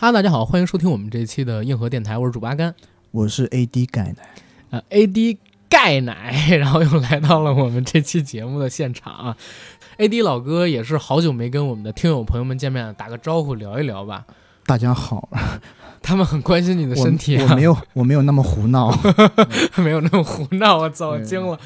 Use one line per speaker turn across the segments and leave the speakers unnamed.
哈喽，大家好，欢迎收听我们这一期的硬核电台，我是主八甘，
我是 AD 钙奶，
呃，AD 钙奶，然后又来到了我们这期节目的现场啊，AD 老哥也是好久没跟我们的听友朋友们见面了，打个招呼聊一聊吧。
大家好，
他们很关心你的身体、
啊。我，我没有，我没有那么胡闹，
没有那么胡闹，我操，我惊了。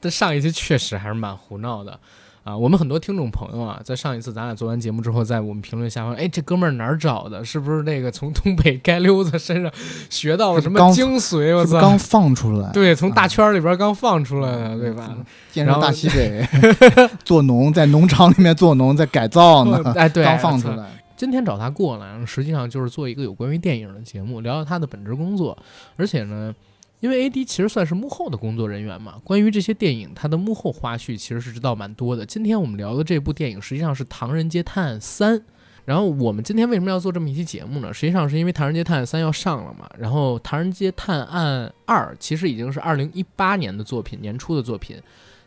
但上一期确实还是蛮胡闹的。啊，我们很多听众朋友啊，在上一次咱俩做完节目之后，在我们评论下方，哎，这哥们儿哪儿找的？是不是那个从东北街溜子身上学到了什么精髓？我操，
刚放出来，
对，从大圈里边刚放出来的，对吧？
见着大西北 做农，在农场里面做农，在改造呢，
哎，对，
刚放出来。
今天找他过来，实际上就是做一个有关于电影的节目，聊聊他的本职工作，而且呢。因为 A D 其实算是幕后的工作人员嘛，关于这些电影，它的幕后花絮其实是知道蛮多的。今天我们聊的这部电影实际上是《唐人街探案三》，然后我们今天为什么要做这么一期节目呢？实际上是因为《唐人街探案三》要上了嘛，然后《唐人街探案二》其实已经是二零一八年的作品，年初的作品，《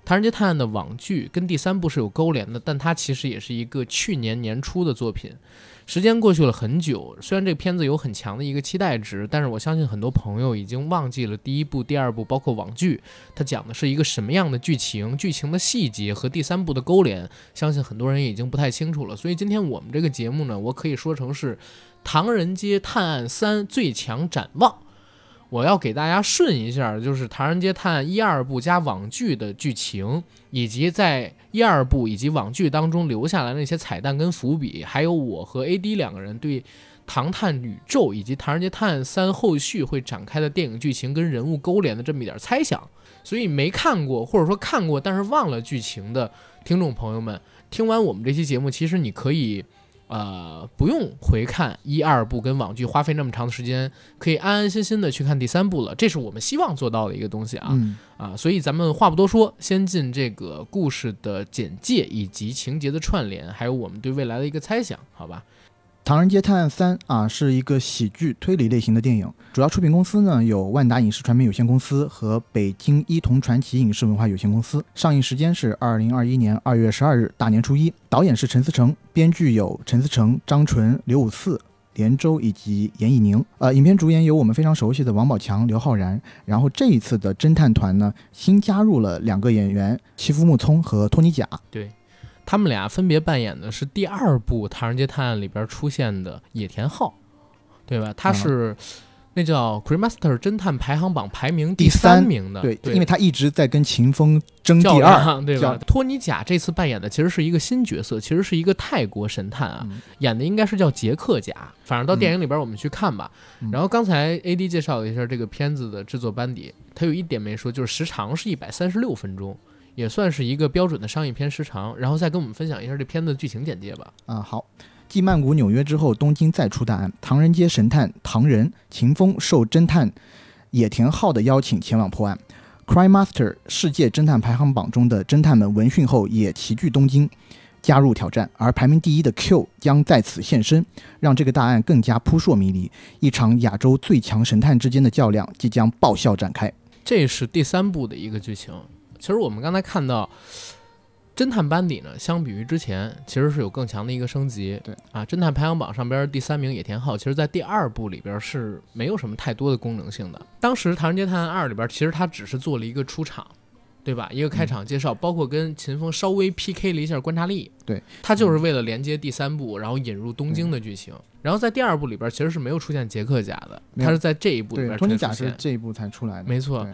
唐人街探案》的网剧跟第三部是有勾连的，但它其实也是一个去年年初的作品。时间过去了很久，虽然这个片子有很强的一个期待值，但是我相信很多朋友已经忘记了第一部、第二部，包括网剧，它讲的是一个什么样的剧情，剧情的细节和第三部的勾连，相信很多人已经不太清楚了。所以今天我们这个节目呢，我可以说成是《唐人街探案三最强展望》。我要给大家顺一下，就是《唐人街探案》一二部加网剧的剧情，以及在一二部以及网剧当中留下来那些彩蛋跟伏笔，还有我和 AD 两个人对《唐探宇宙》以及《唐人街探案三》后续会展开的电影剧情跟人物勾连的这么一点猜想。所以没看过或者说看过但是忘了剧情的听众朋友们，听完我们这期节目，其实你可以。呃，不用回看一二部跟网剧花费那么长的时间，可以安安心心的去看第三部了。这是我们希望做到的一个东西啊、
嗯、
啊！所以咱们话不多说，先进这个故事的简介以及情节的串联，还有我们对未来的一个猜想，好吧？
《唐人街探案三》啊，是一个喜剧推理类型的电影，主要出品公司呢有万达影视传媒有限公司和北京一童传奇影视文化有限公司。上映时间是二零二一年二月十二日，大年初一。导演是陈思诚，编剧有陈思诚、张纯、刘武四、连周以及严以宁。呃，影片主演有我们非常熟悉的王宝强、刘昊然。然后这一次的侦探团呢，新加入了两个演员，齐夫木聪和托尼贾。
对。他们俩分别扮演的是第二部《唐人街探案》里边出现的野田昊，对吧？他是那叫 Cremaster 侦探排行榜排名
第
三名的，
对，
对
因为他一直在跟秦风争第
二，对吧？托尼贾这次扮演的其实是一个新角色，其实是一个泰国神探啊，
嗯、
演的应该是叫杰克贾。反正到电影里边我们去看吧。
嗯、
然后刚才 AD 介绍了一下这个片子的制作班底，他有一点没说，就是时长是一百三十六分钟。也算是一个标准的商业片时长，然后再跟我们分享一下这片子的剧情简介吧。
啊，好。继曼谷、纽约之后，东京再出大案。唐人街神探唐人秦风受侦探野田昊的邀请前往破案。Crime Master 世界侦探排行榜中的侦探们闻讯后也齐聚东京，加入挑战。而排名第一的 Q 将在此现身，让这个大案更加扑朔迷离。一场亚洲最强神探之间的较量即将爆笑展开。
这是第三部的一个剧情。其实我们刚才看到，侦探班底呢，相比于之前，其实是有更强的一个升级。
对
啊，侦探排行榜上边第三名野田昊，其实在第二部里边是没有什么太多的功能性的。当时《唐人街探案二》里边，其实他只是做了一个出场，对吧？一个开场介绍，包括跟秦风稍微 PK 了一下观察力。
对，
他就是为了连接第三部，然后引入东京的剧情。然后在第二部里边，其实是没有出现杰克甲的，他是在这一部里边
托尼甲是这一部才出来的，
没错。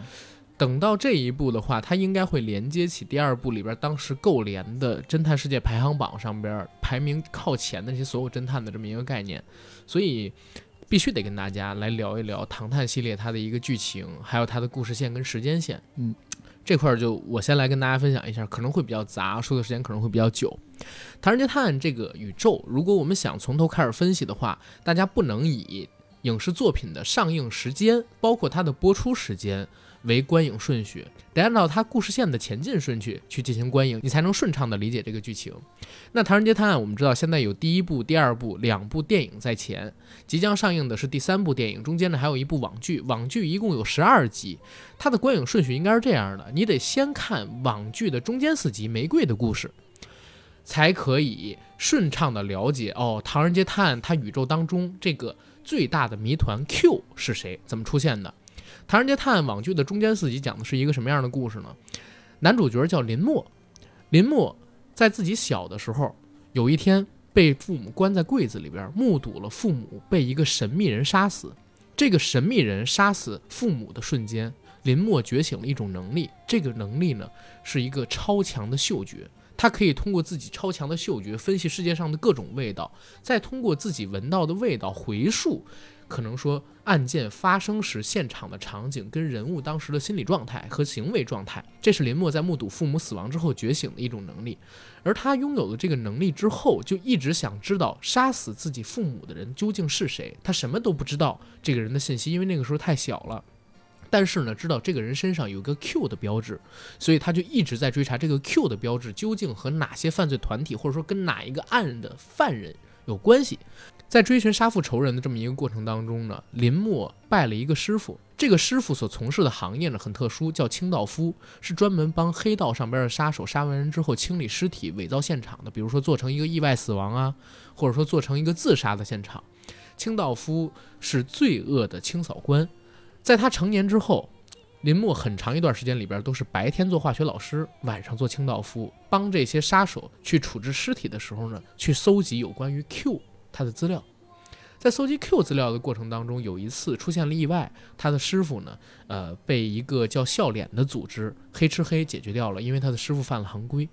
等到这一步的话，它应该会连接起第二部里边当时购联的侦探世界排行榜上边排名靠前的这些所有侦探的这么一个概念，所以必须得跟大家来聊一聊《唐探》系列它的一个剧情，还有它的故事线跟时间线。
嗯，
这块儿就我先来跟大家分享一下，可能会比较杂，说的时间可能会比较久。《唐人街探案》这个宇宙，如果我们想从头开始分析的话，大家不能以影视作品的上映时间，包括它的播出时间。为观影顺序，得按照它故事线的前进顺序去进行观影，你才能顺畅的理解这个剧情。那《唐人街探案》，我们知道现在有第一部、第二部两部电影在前，即将上映的是第三部电影，中间呢还有一部网剧，网剧一共有十二集，它的观影顺序应该是这样的：你得先看网剧的中间四集《玫瑰的故事》，才可以顺畅的了解哦，《唐人街探案》它宇宙当中这个最大的谜团 Q 是谁，怎么出现的？《唐人街探案》网剧的中间四集讲的是一个什么样的故事呢？男主角叫林默，林默在自己小的时候，有一天被父母关在柜子里边，目睹了父母被一个神秘人杀死。这个神秘人杀死父母的瞬间，林默觉醒了一种能力，这个能力呢是一个超强的嗅觉。他可以通过自己超强的嗅觉分析世界上的各种味道，再通过自己闻到的味道回溯，可能说案件发生时现场的场景跟人物当时的心理状态和行为状态。这是林默在目睹父母死亡之后觉醒的一种能力。而他拥有了这个能力之后，就一直想知道杀死自己父母的人究竟是谁。他什么都不知道这个人的信息，因为那个时候太小了。但是呢，知道这个人身上有个 Q 的标志，所以他就一直在追查这个 Q 的标志究竟和哪些犯罪团体，或者说跟哪一个案的犯人有关系。在追寻杀父仇人的这么一个过程当中呢，林默拜了一个师傅，这个师傅所从事的行业呢很特殊，叫清道夫，是专门帮黑道上边的杀手杀完人之后清理尸体、伪造现场的，比如说做成一个意外死亡啊，或者说做成一个自杀的现场。清道夫是罪恶的清扫官。在他成年之后，林默很长一段时间里边都是白天做化学老师，晚上做清道夫，帮这些杀手去处置尸体的时候呢，去搜集有关于 Q 他的资料。在搜集 Q 资料的过程当中，有一次出现了意外，他的师傅呢，呃，被一个叫笑脸的组织黑吃黑解决掉了，因为他的师傅犯了行规。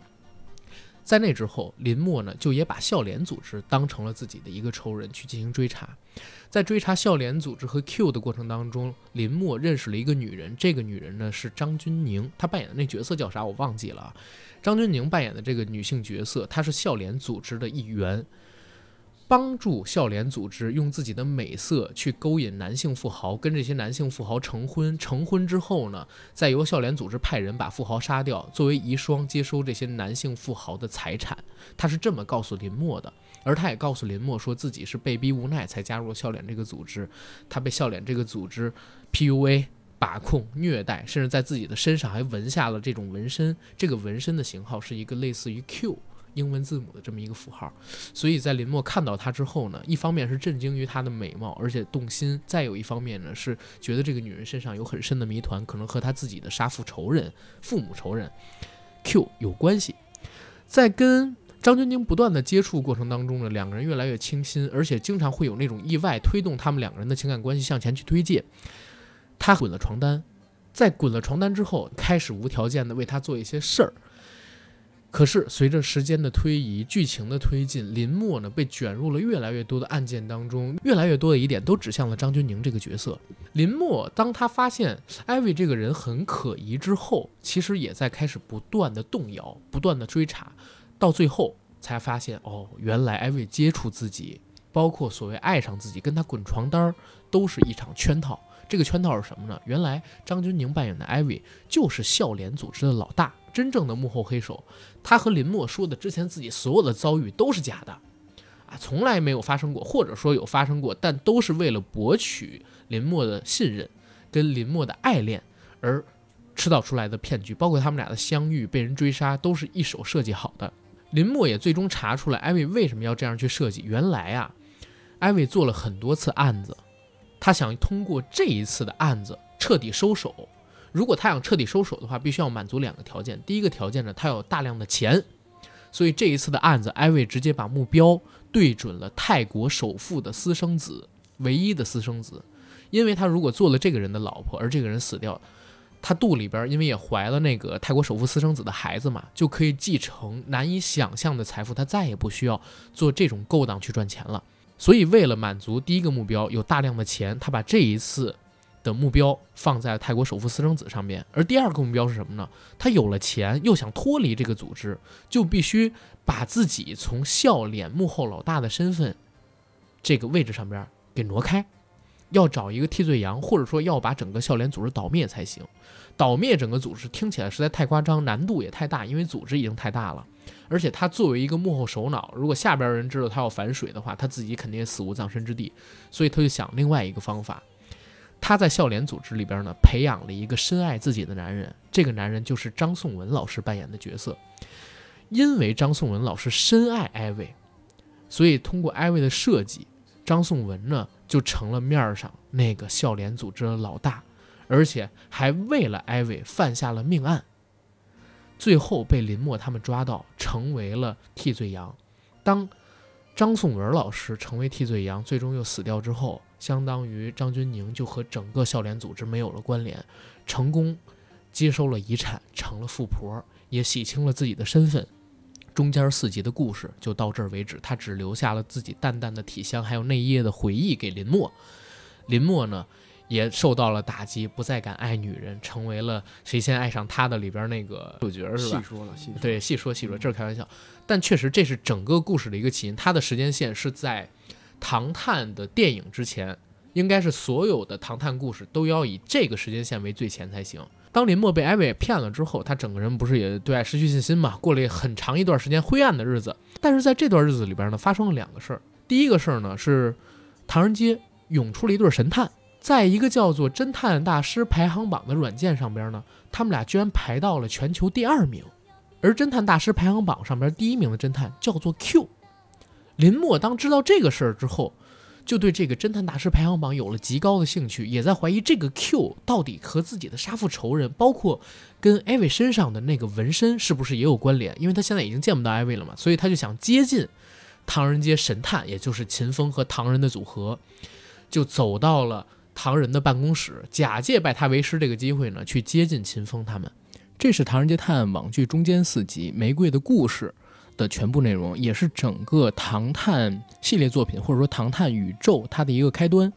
在那之后，林默呢就也把笑脸组织当成了自己的一个仇人去进行追查。在追查笑脸组织和 Q 的过程当中，林默认识了一个女人，这个女人呢是张钧甯，她扮演的那角色叫啥我忘记了。张钧甯扮演的这个女性角色，她是笑脸组织的一员。帮助笑脸组织用自己的美色去勾引男性富豪，跟这些男性富豪成婚。成婚之后呢，再由笑脸组织派人把富豪杀掉，作为遗孀接收这些男性富豪的财产。他是这么告诉林默的，而他也告诉林默说自己是被逼无奈才加入笑脸这个组织。他被笑脸这个组织 PUA、把控、虐待，甚至在自己的身上还纹下了这种纹身。这个纹身的型号是一个类似于 Q。英文字母的这么一个符号，所以在林默看到她之后呢，一方面是震惊于她的美貌，而且动心；再有一方面呢，是觉得这个女人身上有很深的谜团，可能和她自己的杀父仇人、父母仇人 Q 有关系。在跟张钧甯不断的接触过程当中呢，两个人越来越倾心，而且经常会有那种意外推动他们两个人的情感关系向前去推进。他滚了床单，在滚了床单之后，开始无条件的为他做一些事儿。可是随着时间的推移，剧情的推进，林默呢被卷入了越来越多的案件当中，越来越多的疑点都指向了张钧甯这个角色。林默当他发现艾薇这个人很可疑之后，其实也在开始不断的动摇，不断的追查，到最后才发现，哦，原来艾薇接触自己，包括所谓爱上自己，跟他滚床单儿，都是一场圈套。这个圈套是什么呢？原来张钧甯扮演的艾薇就是笑脸组织的老大。真正的幕后黑手，他和林默说的之前自己所有的遭遇都是假的，啊，从来没有发生过，或者说有发生过，但都是为了博取林默的信任，跟林默的爱恋而制造出来的骗局，包括他们俩的相遇、被人追杀，都是一手设计好的。林默也最终查出来艾薇为什么要这样去设计，原来啊，艾薇做了很多次案子，他想通过这一次的案子彻底收手。如果他想彻底收手的话，必须要满足两个条件。第一个条件呢，他有大量的钱，所以这一次的案子，艾薇直接把目标对准了泰国首富的私生子，唯一的私生子。因为他如果做了这个人的老婆，而这个人死掉，他肚里边因为也怀了那个泰国首富私生子的孩子嘛，就可以继承难以想象的财富，他再也不需要做这种勾当去赚钱了。所以为了满足第一个目标，有大量的钱，他把这一次。的目标放在泰国首富私生子上面，而第二个目标是什么呢？他有了钱，又想脱离这个组织，就必须把自己从笑脸幕后老大的身份这个位置上边给挪开，要找一个替罪羊，或者说要把整个笑脸组织倒灭才行。倒灭整个组织听起来实在太夸张，难度也太大，因为组织已经太大了，而且他作为一个幕后首脑，如果下边人知道他要反水的话，他自己肯定也死无葬身之地，所以他就想另外一个方法。他在笑脸组织里边呢，培养了一个深爱自己的男人，这个男人就是张颂文老师扮演的角色。因为张颂文老师深爱艾薇，所以通过艾薇的设计，张颂文呢就成了面儿上那个笑脸组织的老大，而且还为了艾薇犯下了命案。最后被林默他们抓到，成为了替罪羊。当张颂文老师成为替罪羊，最终又死掉之后，相当于张钧甯就和整个笑脸组织没有了关联，成功接收了遗产，成了富婆，也洗清了自己的身份。中间四集的故事就到这儿为止，他只留下了自己淡淡的体香，还有那一夜的回忆给林默。林默呢？也受到了打击，不再敢爱女人，成为了谁先爱上他的里边那个主角，是吧？
细说了，细说
对，细说细说，这是开玩笑。但确实，这是整个故事的一个起因。它的时间线是在唐探的电影之前，应该是所有的唐探故事都要以这个时间线为最前才行。当林默被艾薇骗了之后，他整个人不是也对爱失去信心嘛？过了很长一段时间灰暗的日子。但是在这段日子里边呢，发生了两个事儿。第一个事儿呢是唐人街涌出了一对神探。在一个叫做“侦探大师排行榜”的软件上边呢，他们俩居然排到了全球第二名。而侦探大师排行榜上边第一名的侦探叫做 Q。林默当知道这个事儿之后，就对这个侦探大师排行榜有了极高的兴趣，也在怀疑这个 Q 到底和自己的杀父仇人，包括跟艾薇身上的那个纹身是不是也有关联？因为他现在已经见不到艾薇了嘛，所以他就想接近唐人街神探，也就是秦风和唐人的组合，就走到了。唐人的办公室，假借拜他为师这个机会呢，去接近秦风他们。这是《唐人街探案》网剧中间四集《玫瑰的故事》的全部内容，也是整个唐探系列作品或者说唐探宇宙它的一个开端。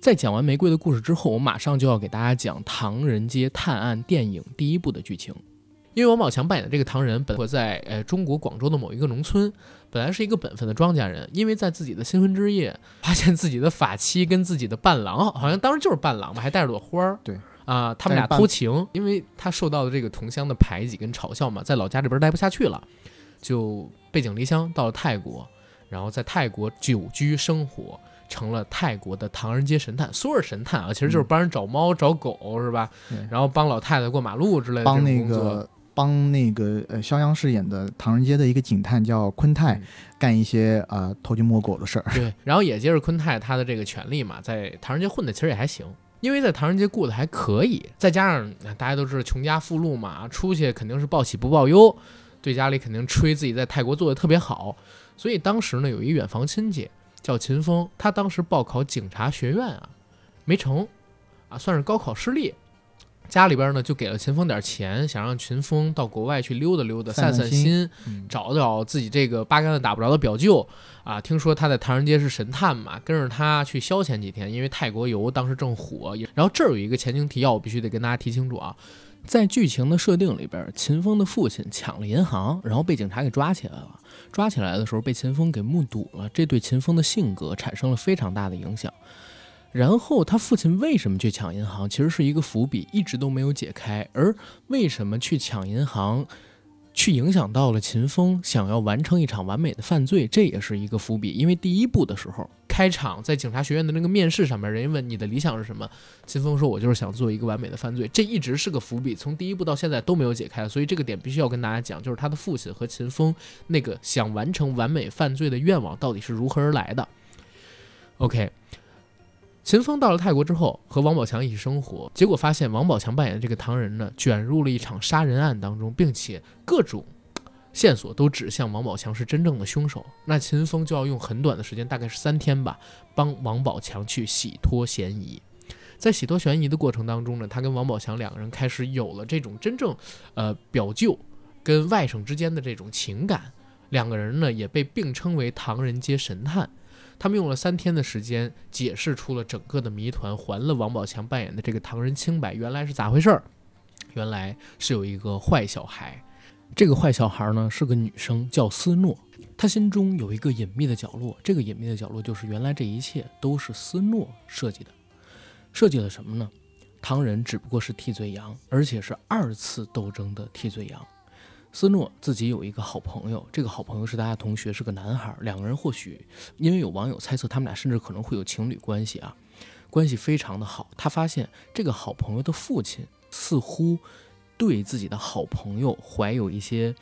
在讲完《玫瑰的故事》之后，我马上就要给大家讲《唐人街探案》电影第一部的剧情。因为王宝强扮演的这个唐人，本活在呃中国广州的某一个农村，本来是一个本分的庄稼人，因为在自己的新婚之夜，发现自己的法妻跟自己的伴郎，好像当时就是伴郎吧，还带着朵花儿，
对
啊，他们俩偷情，因为他受到的这个同乡的排挤跟嘲笑嘛，在老家这边待不下去了，就背井离乡到了泰国，然后在泰国久居生活，成了泰国的唐人街神探。说是神探啊，其实就是帮人找猫找狗是吧？然后帮老太太过马路之类的
帮那个。帮那个呃肖央饰演的唐人街的一个警探叫昆泰，干一些呃偷鸡摸狗的事儿。
对，然后也接着昆泰他的这个权利嘛，在唐人街混的其实也还行，因为在唐人街过得还可以，再加上大家都知道穷家富路嘛，出去肯定是报喜不报忧，对家里肯定吹自己在泰国做的特别好，所以当时呢有一远房亲戚叫秦风，他当时报考警察学院啊没成，啊算是高考失利。家里边呢就给了秦风点钱，想让秦风到国外去溜达溜达，散
散
心，找找自己这个八竿子打不着的表舅啊。听说他在唐人街是神探嘛，跟着他去消遣几天，因为泰国游当时正火。然后这儿有一个前情提要，我必须得跟大家提清楚啊，在剧情的设定里边，秦风的父亲抢了银行，然后被警察给抓起来了。抓起来的时候被秦风给目睹了，这对秦风的性格产生了非常大的影响。然后他父亲为什么去抢银行，其实是一个伏笔，一直都没有解开。而为什么去抢银行，去影响到了秦风想要完成一场完美的犯罪，这也是一个伏笔。因为第一部的时候，开场在警察学院的那个面试上面，人家问你的理想是什么，秦风说：“我就是想做一个完美的犯罪。”这一直是个伏笔，从第一部到现在都没有解开，所以这个点必须要跟大家讲，就是他的父亲和秦风那个想完成完美犯罪的愿望到底是如何而来的。OK。秦风到了泰国之后，和王宝强一起生活，结果发现王宝强扮演的这个唐人呢，卷入了一场杀人案当中，并且各种线索都指向王宝强是真正的凶手。那秦风就要用很短的时间，大概是三天吧，帮王宝强去洗脱嫌疑。在洗脱嫌疑的过程当中呢，他跟王宝强两个人开始有了这种真正，呃，表舅跟外甥之间的这种情感。两个人呢，也被并称为唐人街神探。他们用了三天的时间解释出了整个的谜团，还了王宝强扮演的这个唐人清白。原来是咋回事儿？原来是有一个坏小孩，这个坏小孩呢是个女生，叫斯诺。她心中有一个隐秘的角落，这个隐秘的角落就是原来这一切都是斯诺设计的。设计了什么呢？唐人只不过是替罪羊，而且是二次斗争的替罪羊。斯诺自己有一个好朋友，这个好朋友是大家同学，是个男孩。两个人或许因为有网友猜测，他们俩甚至可能会有情侣关系啊，关系非常的好。他发现这个好朋友的父亲似乎对自己的好朋友怀有一些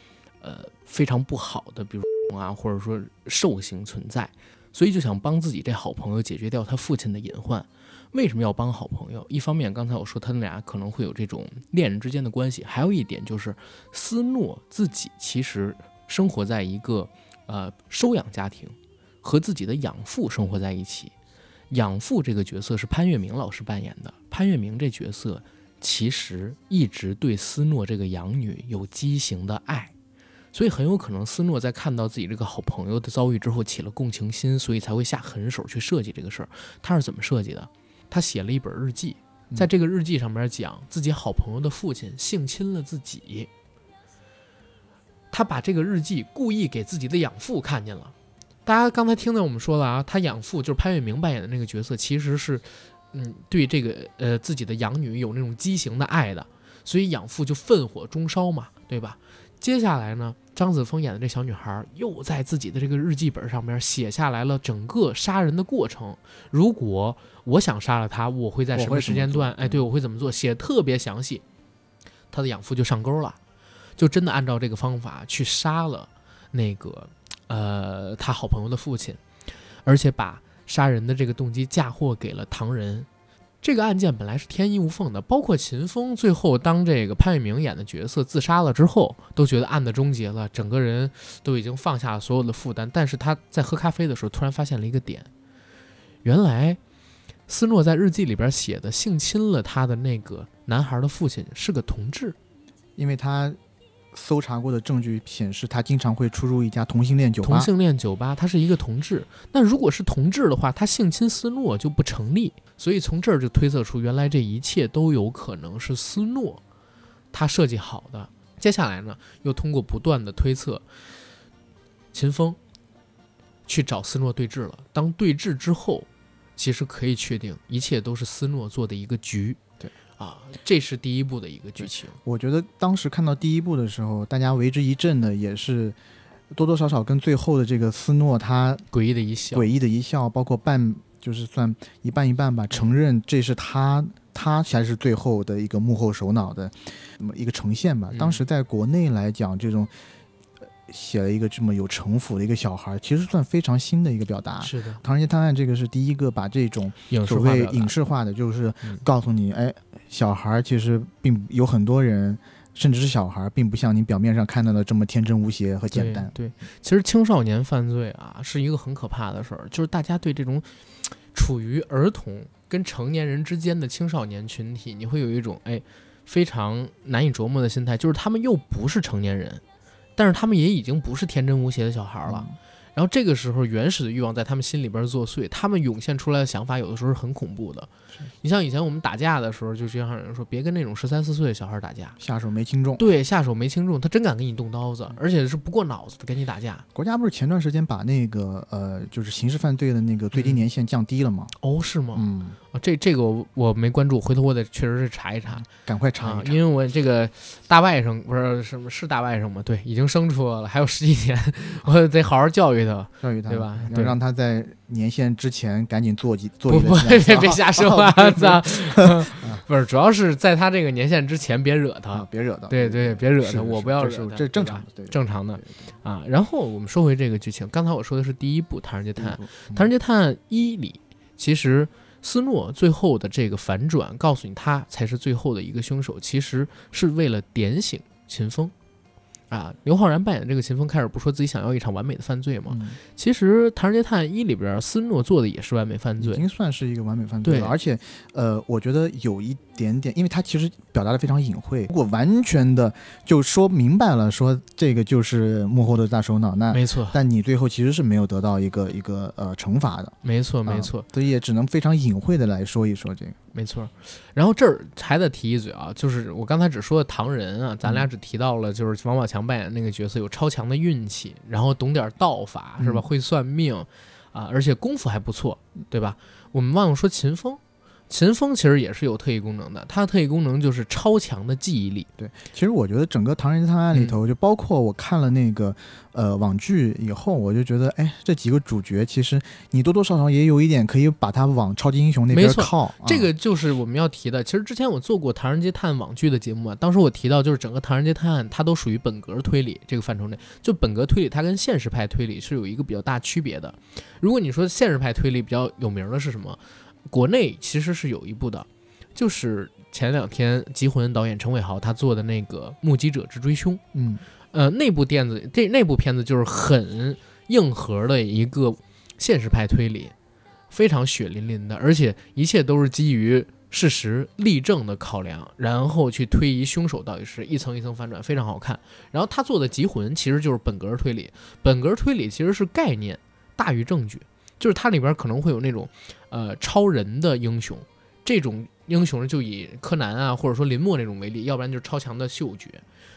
呃非常不好的，比如啊，或者说兽性存在，所以就想帮自己这好朋友解决掉他父亲的隐患。为什么要帮好朋友？一方面，刚才我说他们俩可能会有这种恋人之间的关系，还有一点就是斯诺自己其实生活在一个呃收养家庭，和自己的养父生活在一起。养父这个角色是潘粤明老师扮演的，潘粤明这角色其实一直对斯诺这个养女有畸形的爱，所以很有可能斯诺在看到自己这个好朋友的遭遇之后起了共情心，所以才会下狠手去设计这个事儿。他是怎么设计的？他写了一本日记，在这个日记上面讲自己好朋友的父亲性侵了自己，他把这个日记故意给自己的养父看见了。大家刚才听到我们说了啊，他养父就是潘粤明扮演的那个角色，其实是，嗯，对这个呃自己的养女有那种畸形的爱的，所以养父就愤火中烧嘛，对吧？接下来呢，张子枫演的这小女孩又在自己的这个日记本上面写下来了整个杀人的过程。如果我想杀了他，我会在什么时间段？哎，对我会怎么做？写特别详细。他的养父就上钩了，就真的按照这个方法去杀了那个。呃，他好朋友的父亲，而且把杀人的这个动机嫁祸给了唐人。这个案件本来是天衣无缝的，包括秦风最后当这个潘粤明演的角色自杀了之后，都觉得案子终结了，整个人都已经放下了所有的负担。但是他在喝咖啡的时候，突然发现了一个点：原来斯诺在日记里边写的性侵了他的那个男孩的父亲是个同志，
因为他。搜查过的证据显示，他经常会出入一家同性恋酒吧。
同性恋酒吧，他是一个同志。那如果是同志的话，他性侵斯诺就不成立。所以从这儿就推测出，原来这一切都有可能是斯诺他设计好的。接下来呢，又通过不断的推测，秦风去找斯诺对峙了。当对峙之后，其实可以确定，一切都是斯诺做的一个局。啊，这是第一部的一个剧情。
我觉得当时看到第一部的时候，大家为之一振的也是多多少少跟最后的这个斯诺他
诡异的一笑，
诡异的一笑，包括半就是算一半一半吧，承认这是他他才是最后的一个幕后首脑的那么一个呈现吧。当时在国内来讲，这种。写了一个这么有城府的一个小孩，其实算非常新的一个表达。
是的，《
唐人街探案》这个是第一个把这种所谓影视化的，就是告诉你，哎，小孩其实并有很多人，甚至是小孩，并不像你表面上看到的这么天真无邪和简单。
对，其实青少年犯罪啊，是一个很可怕的事儿，就是大家对这种处于儿童跟成年人之间的青少年群体，你会有一种哎非常难以琢磨的心态，就是他们又不是成年人。但是他们也已经不是天真无邪的小孩了。然后这个时候，原始的欲望在他们心里边作祟，他们涌现出来的想法有的时候是很恐怖的。你像以前我们打架的时候，就经常有人说别跟那种十三四岁的小孩打架，
下手没轻重。
对，下手没轻重，他真敢给你动刀子，而且是不过脑子的跟你打架。
国家不是前段时间把那个呃，就是刑事犯罪的那个最低年限降低了吗？
哦，是吗？
嗯，
这这个我我没关注，回头我得确实是查一查，
赶快查
一查，因为我这个大外甥不是什么是大外甥吗？对，已经生出来了，还有十几年，我得好好教育他，
教育他，
对吧？
对让他在年限之前赶紧做几做。
不不，别别瞎 说话，操！不是，主要是在他这个年限之前别惹他，
别惹他。
对对，别惹他，我不要惹他，
这正常
的，正常的啊。然后我们说回这个剧情，刚才我说的是第一部《唐人街探案》，《唐人街探案一》里，其实斯诺最后的这个反转，告诉你他才是最后的一个凶手，其实是为了点醒秦风。啊，刘昊然扮演的这个秦风开始不说自己想要一场完美的犯罪吗？其实《唐人街探案一》里边，斯诺做的也是完美犯罪，
已经算是一个完美犯罪了。而且，呃，我觉得有一点点，因为他其实表达的非常隐晦。如果完全的就说明白了，说这个就是幕后的大首脑，那
没错。
但你最后其实是没有得到一个一个呃惩罚的，
没错没错。
所以也只能非常隐晦的来说一说这个。
没错，然后这儿还得提一嘴啊，就是我刚才只说的唐人啊，咱俩只提到了就是王宝强扮演那个角色有超强的运气，然后懂点道法是吧？会算命啊，而且功夫还不错，对吧？我们忘了说秦风，秦风其实也是有特异功能的，它的特异功能就是超强的记忆力。
对，其实我觉得整个《唐人街探案》里头，就包括我看了那个呃网剧以后，我就觉得，哎，这几个主角其实你多多少少也有一点可以把它往超级英雄那边靠。啊、
这个就是我们要提的。其实之前我做过《唐人街探案》网剧的节目啊，当时我提到就是整个《唐人街探案》它都属于本格推理这个范畴内，就本格推理它跟现实派推理是有一个比较大区别的。如果你说现实派推理比较有名的是什么？国内其实是有一部的。就是前两天《极魂》导演陈伟豪他做的那个《目击者之追凶》，
嗯，
呃，那部电子这那部片子就是很硬核的一个现实派推理，非常血淋淋的，而且一切都是基于事实例证的考量，然后去推移凶手到底是一层一层反转，非常好看。然后他做的《极魂》其实就是本格推理，本格推理其实是概念大于证据，就是它里边可能会有那种呃超人的英雄这种。英雄就以柯南啊，或者说林默那种为例，要不然就是超强的嗅觉，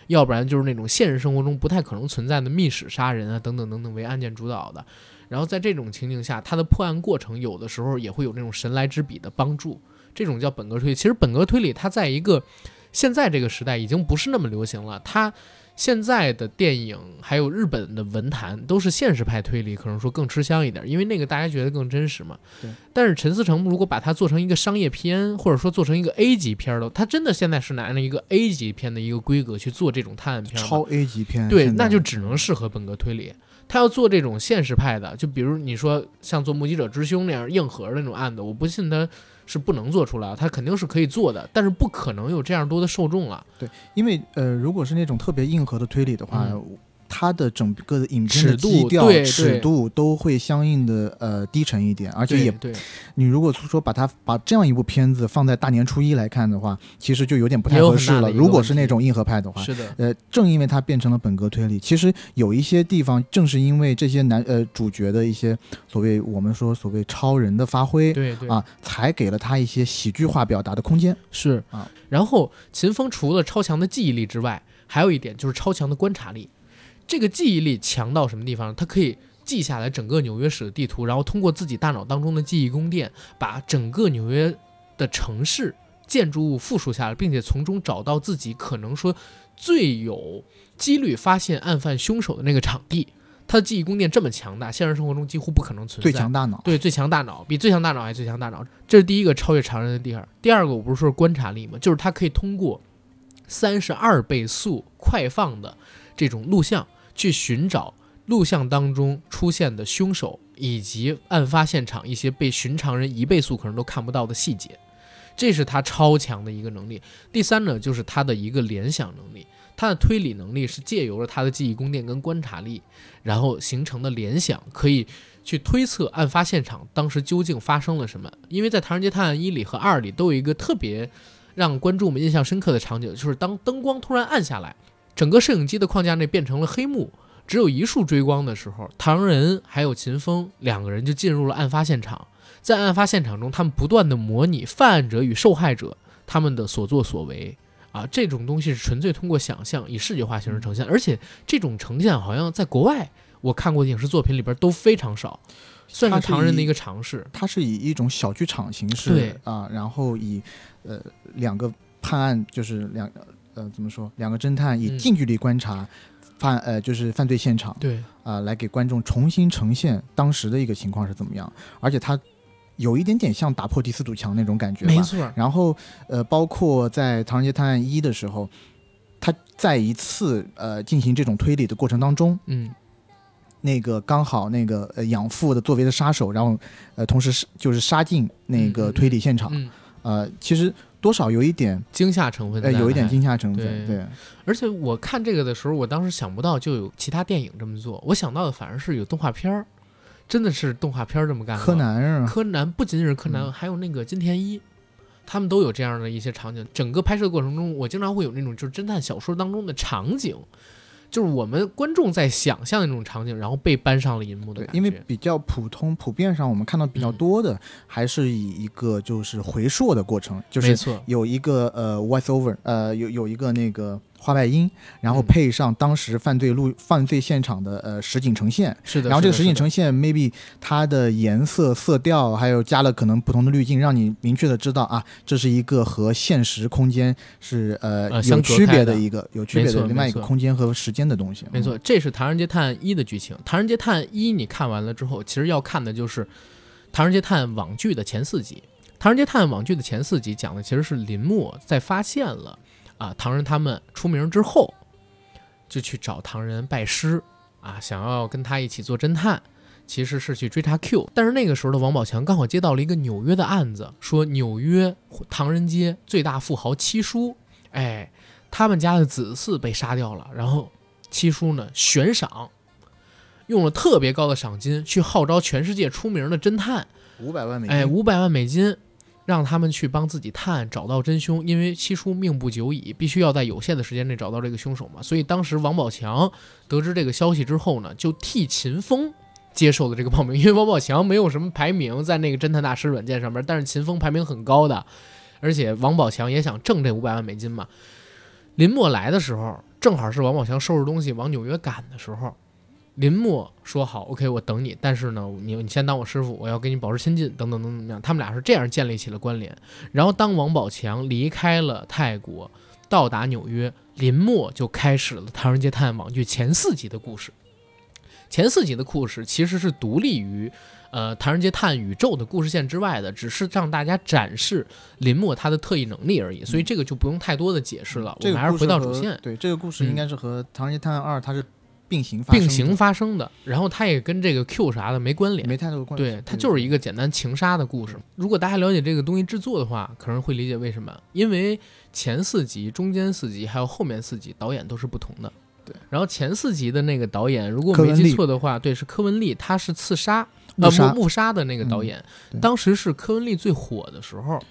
要不然就是那种现实生活中不太可能存在的密室杀人啊，等等等等为案件主导的。然后在这种情境下，他的破案过程有的时候也会有那种神来之笔的帮助，这种叫本格推理。其实本格推理它在一个现在这个时代已经不是那么流行了，它。现在的电影还有日本的文坛都是现实派推理，可能说更吃香一点，因为那个大家觉得更真实嘛。
对。
但是陈思诚如果把它做成一个商业片，或者说做成一个 A 级片的，他真的现在是拿着一个 A 级片的一个规格去做这种探案片
超 A 级片。
对，那就只能适合本格推理。他要做这种现实派的，就比如你说像做《目击者之兄》那样硬核的那种案子，我不信他。是不能做出来，他肯定是可以做的，但是不可能有这样多的受众了。
对，因为呃，如果是那种特别硬核的推理的话。它的整个的影片的基调、尺度都会相应的呃低沉一点，而且也
对。
你如果说把它把这样一部片子放在大年初一来看的话，其实就有点不太合适了。如果是那种硬核派的话，
是的。
呃，正因为它变成了本格推理，其实有一些地方正是因为这些男呃主角的一些所谓我们说所谓超人的发挥，
对对
啊，才给了他一些喜剧化表达的空间。
是
啊。
然后秦风除了超强的记忆力之外，还有一点就是超强的观察力。这个记忆力强到什么地方？它可以记下来整个纽约市的地图，然后通过自己大脑当中的记忆宫殿，把整个纽约的城市建筑物复述下来，并且从中找到自己可能说最有几率发现案犯凶手的那个场地。他的记忆宫殿这么强大，现实生活中几乎不可能存在。
最强大脑，
对，最强大脑比最强大脑还最强大脑，这是第一个超越常人的地方。第二个，我不是说观察力吗？就是他可以通过三十二倍速快放的这种录像。去寻找录像当中出现的凶手，以及案发现场一些被寻常人一倍速可能都看不到的细节，这是他超强的一个能力。第三呢，就是他的一个联想能力，他的推理能力是借由了他的记忆宫殿跟观察力，然后形成的联想，可以去推测案发现场当时究竟发生了什么。因为在《唐人街探案一》里和二里都有一个特别让观众们印象深刻的场景，就是当灯光突然暗下来。整个摄影机的框架内变成了黑幕，只有一束追光的时候，唐仁还有秦风两个人就进入了案发现场。在案发现场中，他们不断的模拟犯案者与受害者他们的所作所为啊，这种东西是纯粹通过想象以视觉化形式呈现，而且这种呈现好像在国外我看过的影视作品里边都非常少，算是唐人的一个尝试。
它是以一种小剧场形式
对
啊，然后以呃两个判案就是两。呃，怎么说？两个侦探以近距离观察犯呃，就是犯罪现场，
对
啊，来给观众重新呈现当时的一个情况是怎么样。而且他有一点点像打破第四堵墙那种感觉，
没错。
然后呃，包括在《唐人街探案一》的时候，他在一次呃进行这种推理的过程当中，
嗯，
那个刚好那个呃养父的作为的杀手，然后呃同时是就是杀进那个推理现场，呃，其实。多少有一点
惊吓成分，
呃，有一点惊吓成分，对。
而且我看这个的时候，我当时想不到就有其他电影这么做，我想到的反而是有动画片儿，真的是动画片儿这么干。
柯南啊
柯南不仅仅是柯南，还有那个金田一，他们都有这样的一些场景。整个拍摄过程中，我经常会有那种就是侦探小说当中的场景。就是我们观众在想象那种场景，然后被搬上了银幕的
因为比较普通、普遍上，我们看到比较多的还是以一个就是回溯的过程，就是有一个呃 voice over，呃有有一个那个画外音，然后
嗯
配上当时犯罪录犯罪现场的呃实景呈现，
是的。
然后这个实景呈现 maybe 它的颜色、色调，还有加了可能不同的滤镜，让你明确的知道啊，这是一个和现实空间是呃有区别的一个有区别的另外一个空间和时间的东西。
没错，这是《唐人街探案一》的剧情。《唐人街探案一》你看完了之后，其实要看的就是《唐人街探案》网剧的前四集。《唐人街探案》网剧的前四集讲的其实是林默在发现了啊唐人他们出名之后，就去找唐人拜师啊，想要跟他一起做侦探。其实是去追查 Q，但是那个时候的王宝强刚好接到了一个纽约的案子，说纽约唐人街最大富豪七叔，哎，他们家的子嗣被杀掉了，然后七叔呢悬赏，用了特别高的赏金去号召全世界出名的侦探，
五百万美金，
哎，五百万美金，让他们去帮自己探，找到真凶。因为七叔命不久矣，必须要在有限的时间内找到这个凶手嘛。所以当时王宝强得知这个消息之后呢，就替秦风接受了这个报名。因为王宝强没有什么排名在那个侦探大师软件上面，但是秦风排名很高的，而且王宝强也想挣这五百万美金嘛。林默来的时候，正好是王宝强收拾东西往纽约赶的时候。林默说好，OK，我等你，但是呢，你你先当我师傅，我要跟你保持亲近，等等等等怎么样？他们俩是这样建立起了关联。然后当王宝强离开了泰国，到达纽约，林默就开始了《唐人街探案》网剧前四集的故事。前四集的故事其实是独立于呃《唐人街探案》宇宙的故事线之外的，只是让大家展示林默他的特异能力而已，所以这个就不用太多的解释了。
这个
我们还是回到主线。
对，这个故事应该是和《唐人街探案二》它是并行发生的。
并行发生的，然后它也跟这个 Q 啥的没关联，
没太多关系。
对，它就是一个简单情杀的故事。如果大家了解这个东西制作的话，可能会理解为什么，因为前四集、中间四集还有后面四集导演都是不同的。
对，
然后前四集的那个导演，如果没记错的话，对，是柯文利，他是刺杀呃
误杀
木木杀的那个导演，
嗯
当时是柯文利最火的时候。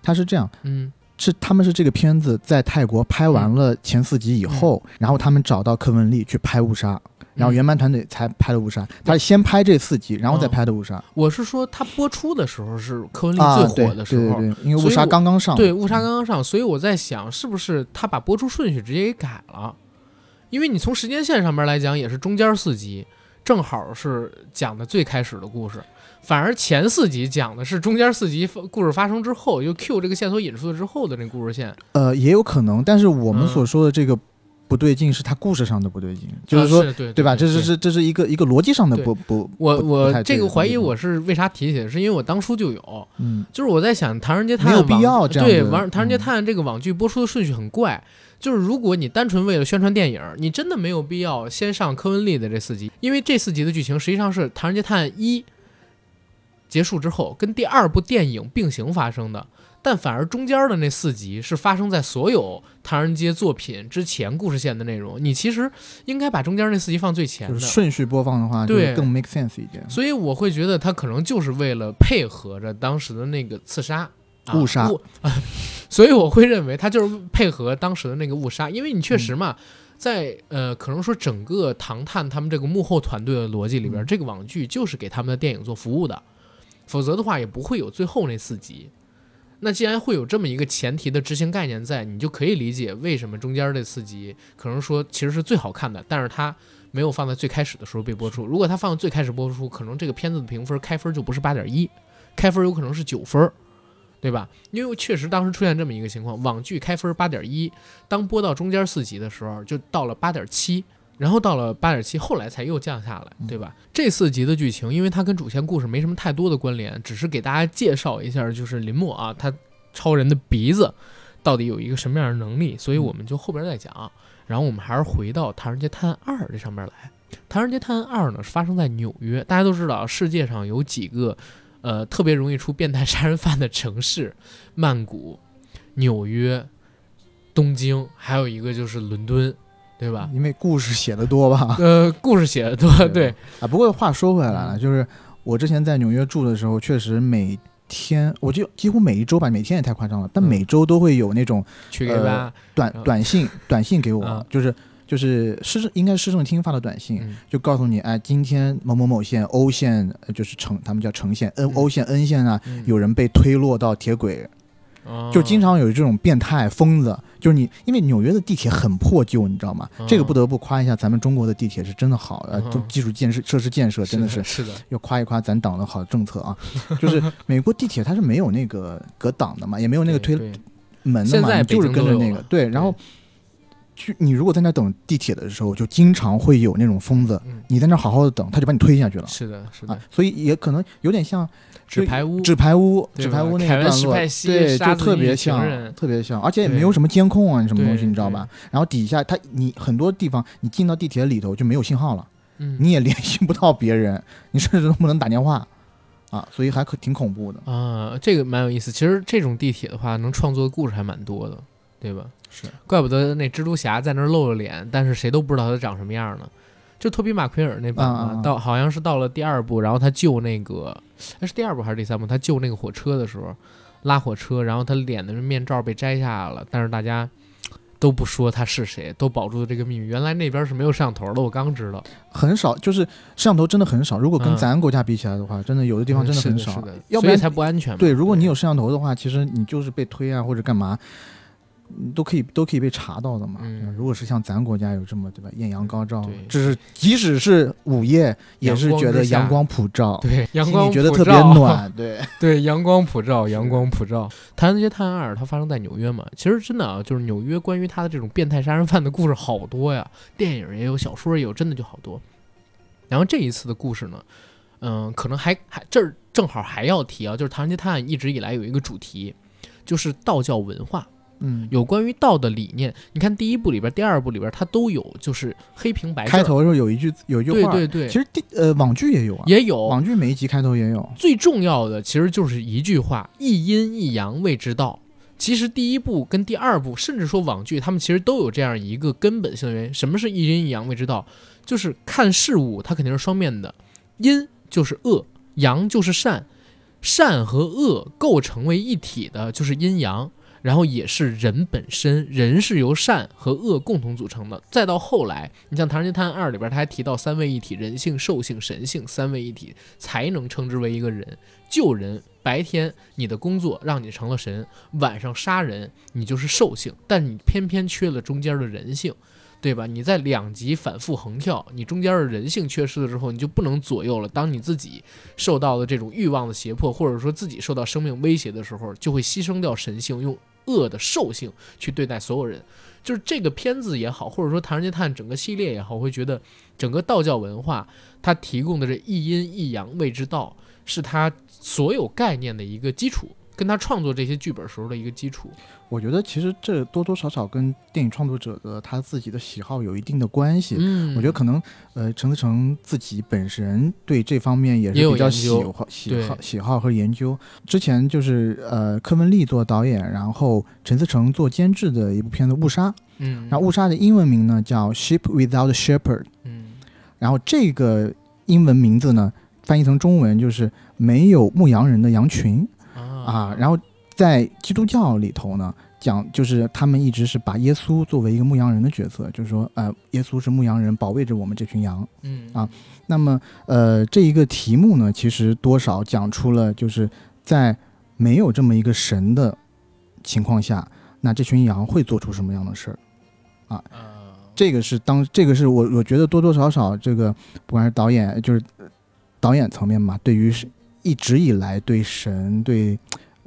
它是这样，
嗯，
是他们是这个片子在泰国拍完了前四集以后，然后他们找到柯文丽去拍误杀，然后
嗯
原班团队才拍了误杀。他是先拍这四集，然后再
嗯
拍的误杀。
我是说他播出的时候是柯文利
啊，
最火的时候，
对对对，因为误杀刚刚上，
对，误杀刚刚上，所以我在想，是不是他把播出顺序直接给改了？因为你从时间线上面来讲，也是中间四集，正好是讲的最开始的故事，反而前四集讲的是中间四集发故事发生之后，又 Q 这个线索引出了之后的那故事线。
呃，也有可能，但是我们
嗯
所说的这个不对劲是他故事上的不对劲，就是说，
啊是对
对吧？这
对。
是这这是一个一个逻辑上的不不，
我我这个怀疑我是为啥提起来，是因为我当初就有，
嗯。
就是我在想《唐人街探案》
没有必要这样
对，玩《唐人街
嗯。
探案》这个网剧播出的顺序很怪，就是如果你单纯为了宣传电影，你真的没有必要先上柯文利的这四集，因为这四集的剧情实际上是《唐人街探案一》结束之后跟第二部电影并行发生的。但反而中间的那四集是发生在所有唐人街作品之前故事线的内容，你其实应该把中间那四集放最前的。
就是顺序播放的话，
对
更 make sense 一点。
所以我会觉得他可能就是为了配合着当时的那个刺杀。啊、
误杀
误所以我会认为他就是配合当时的那个误杀，因为你确实嘛，在呃，可能说整个唐探他们这个幕后团队的逻辑里边，
嗯
这个网剧就是给他们的电影做服务的，否则的话也不会有最后那四集。那既然会有这么一个前提的执行概念在，你就可以理解为什么中间这四集可能说其实是最好看的，但是它没有放在最开始的时候被播出。如果它放在最开始播出，可能这个片子的评分开分就不是八点一，开分有可能是九分儿，对吧？因为确实当时出现这么一个情况，网剧开分八点一，当播到中间四集的时候就到了八点七。然后到了八点七，后来才又降下来，对吧？这四集的剧情，因为它跟主线故事没什么太多的关联，只是给大家介绍一下，就是林默啊，他超人的鼻子到底有一个什么样的能力，所以我们就后边再讲。然后我们还是回到《唐人街探案二》这上面来，《唐人街探案二》呢是发生在纽约，大家都知道世界上有几个呃特别容易出变态杀人犯的城市，曼谷、纽约、东京，还有一个就是伦敦，对吧？
因为故事写的多吧？
呃，故事写的多，
对
对，
啊，不过话说回来了，
嗯
就是我之前在纽约住的时候，确实每天，我就几乎每一周吧，每天也太夸张了，但
嗯
每周都会有那种
去给
呃
吧，
短
嗯
短信短信给我
嗯，
就是就是市政应该是市政厅发的短信，
嗯。
就告诉你，哎，今天某某某县 O 县呃就是城，他们叫城县，N
嗯。
O 县 N 县啊，
嗯。
有人被推落到铁轨
哦。
就经常有这种变态疯子，就是你，因为纽约的地铁很破旧，你知道吗？
嗯
这个不得不夸一下咱们中国的地铁是真的好，呃，
嗯。
都基础建设设施建设真的是
是的，
要夸一夸咱党的好政策啊。就是美国地铁它是没有那个隔挡的嘛，也没有那个推门的嘛，就是跟着那个对，然后。去，你如果在那等地铁的时候，就经常会有那种疯子，
嗯
你在那好好的等，他就把你推下去了
是的，是
啊
的，，
所以也可能有点像
纸牌屋，
纸牌屋，纸牌屋那个段落，对，就特别像，特别像，而且也没有什么监控啊，什么东西，你知道吧？然后底下它，你很多地方，你进到地铁里头就没有信号了，
嗯，
你也联系不到别人，你甚至都不能打电话，啊，所以还可挺恐怖的。
啊，这个蛮有意思。其实这种地铁的话，能创作的故事还蛮多的，对吧？
是，
怪不得那蜘蛛侠在那儿露了脸，但是谁都不知道他长什么样呢。就托比马奎尔那版嘛，
啊
到好像是到了第二部，然后他救那个，哎是第二部还是第三部？他救那个火车的时候，拉火车，然后他脸的面罩被摘下来了，但是大家都不说他是谁，都保住了这个秘密。原来那边是没有摄像头的，我刚知道。
很少，就是摄像头真的很少。如果跟
嗯
咱国家比起来的话，真的有的地方真的很少
是的是的，
要不然
才不安全嘛。
对，如果你有摄像头的话，其实你就是被推啊或者干嘛，嗯都可以都可以被查到的嘛。
嗯
如果是像咱国家有这么对吧，艳阳高照
对，
这是即使是午夜也是觉得阳光普照，
对，阳光
里觉得特别
普照
暖，对。
对，阳光普照，阳光普照。《唐人街探案二》它发生在纽约嘛，其实真的啊，就是纽约关于他的这种变态杀人犯的故事好多呀，电影也有，小说也有，真的就好多。然后这一次的故事呢，嗯、可能还还这儿正好还要提啊，就是《唐人街探案》一直以来有一个主题，就是道教文化，
嗯，
有关于道的理念。你看第一部里边、第二部里边，它都有，就是黑屏白
开头的时候有一句有一句话，
对对对，
其实第呃网剧也有啊，
也有，
网剧每一集开头也有，
最重要的其实就是一句话：一阴一阳谓之道。其实第一部跟第二部，甚至说网剧，他们其实都有这样一个根本性的原因。什么是一阴一阳谓之道？就是看事物，它肯定是双面的，阴就是恶，阳就是善，善和恶构成为一体的，就是阴阳。然后也是人本身，人是由善和恶共同组成的。再到后来，你像《唐人街探案二》里边，他还提到三位一体：人性、兽性、神性三位一体，才能称之为一个人。救人，白天你的工作让你成了神，晚上杀人你就是兽性，但你偏偏缺了中间的人性，对吧？你在两极反复横跳，你中间的人性缺失了之后，你就不能左右了。当你自己受到了这种欲望的胁迫，或者说自己受到生命威胁的时候，就会牺牲掉神性，用恶的兽性去对待所有人。就是这个片子也好，或者说《唐人街探案》整个系列也好，我会觉得整个道教文化它提供的这一阴一阳谓之道，是它所有概念的一个基础，跟他创作这些剧本时候的一个基础。
我觉得其实这多多少少跟电影创作者的他自己的喜好有一定的关系。
嗯
我觉得可能，呃，陈思诚自己本身对这方面也是比较喜
研究
好、喜好、喜好和研究。之前就是呃，柯文丽做导演，然后陈思诚做监制的一部片子《误杀》，
嗯，
然后《误杀》的英文名呢叫《Ship Without Shepherd》，
嗯
然后这个英文名字呢翻译成中文就是没有牧羊人的羊群。
啊
啊，然后在基督教里头呢，讲就是他们一直是把耶稣作为一个牧羊人的角色，就是说，呃，耶稣是牧羊人，保卫着我们这群羊。
嗯
啊那么，呃，这一个题目呢，其实多少讲出了，就是在没有这么一个神的情况下，那这群羊会做出什么样的事儿？
啊
这个是当这个是我我觉得多多少少这个不管是导演就是呃导演层面嘛，对于是一直以来对神对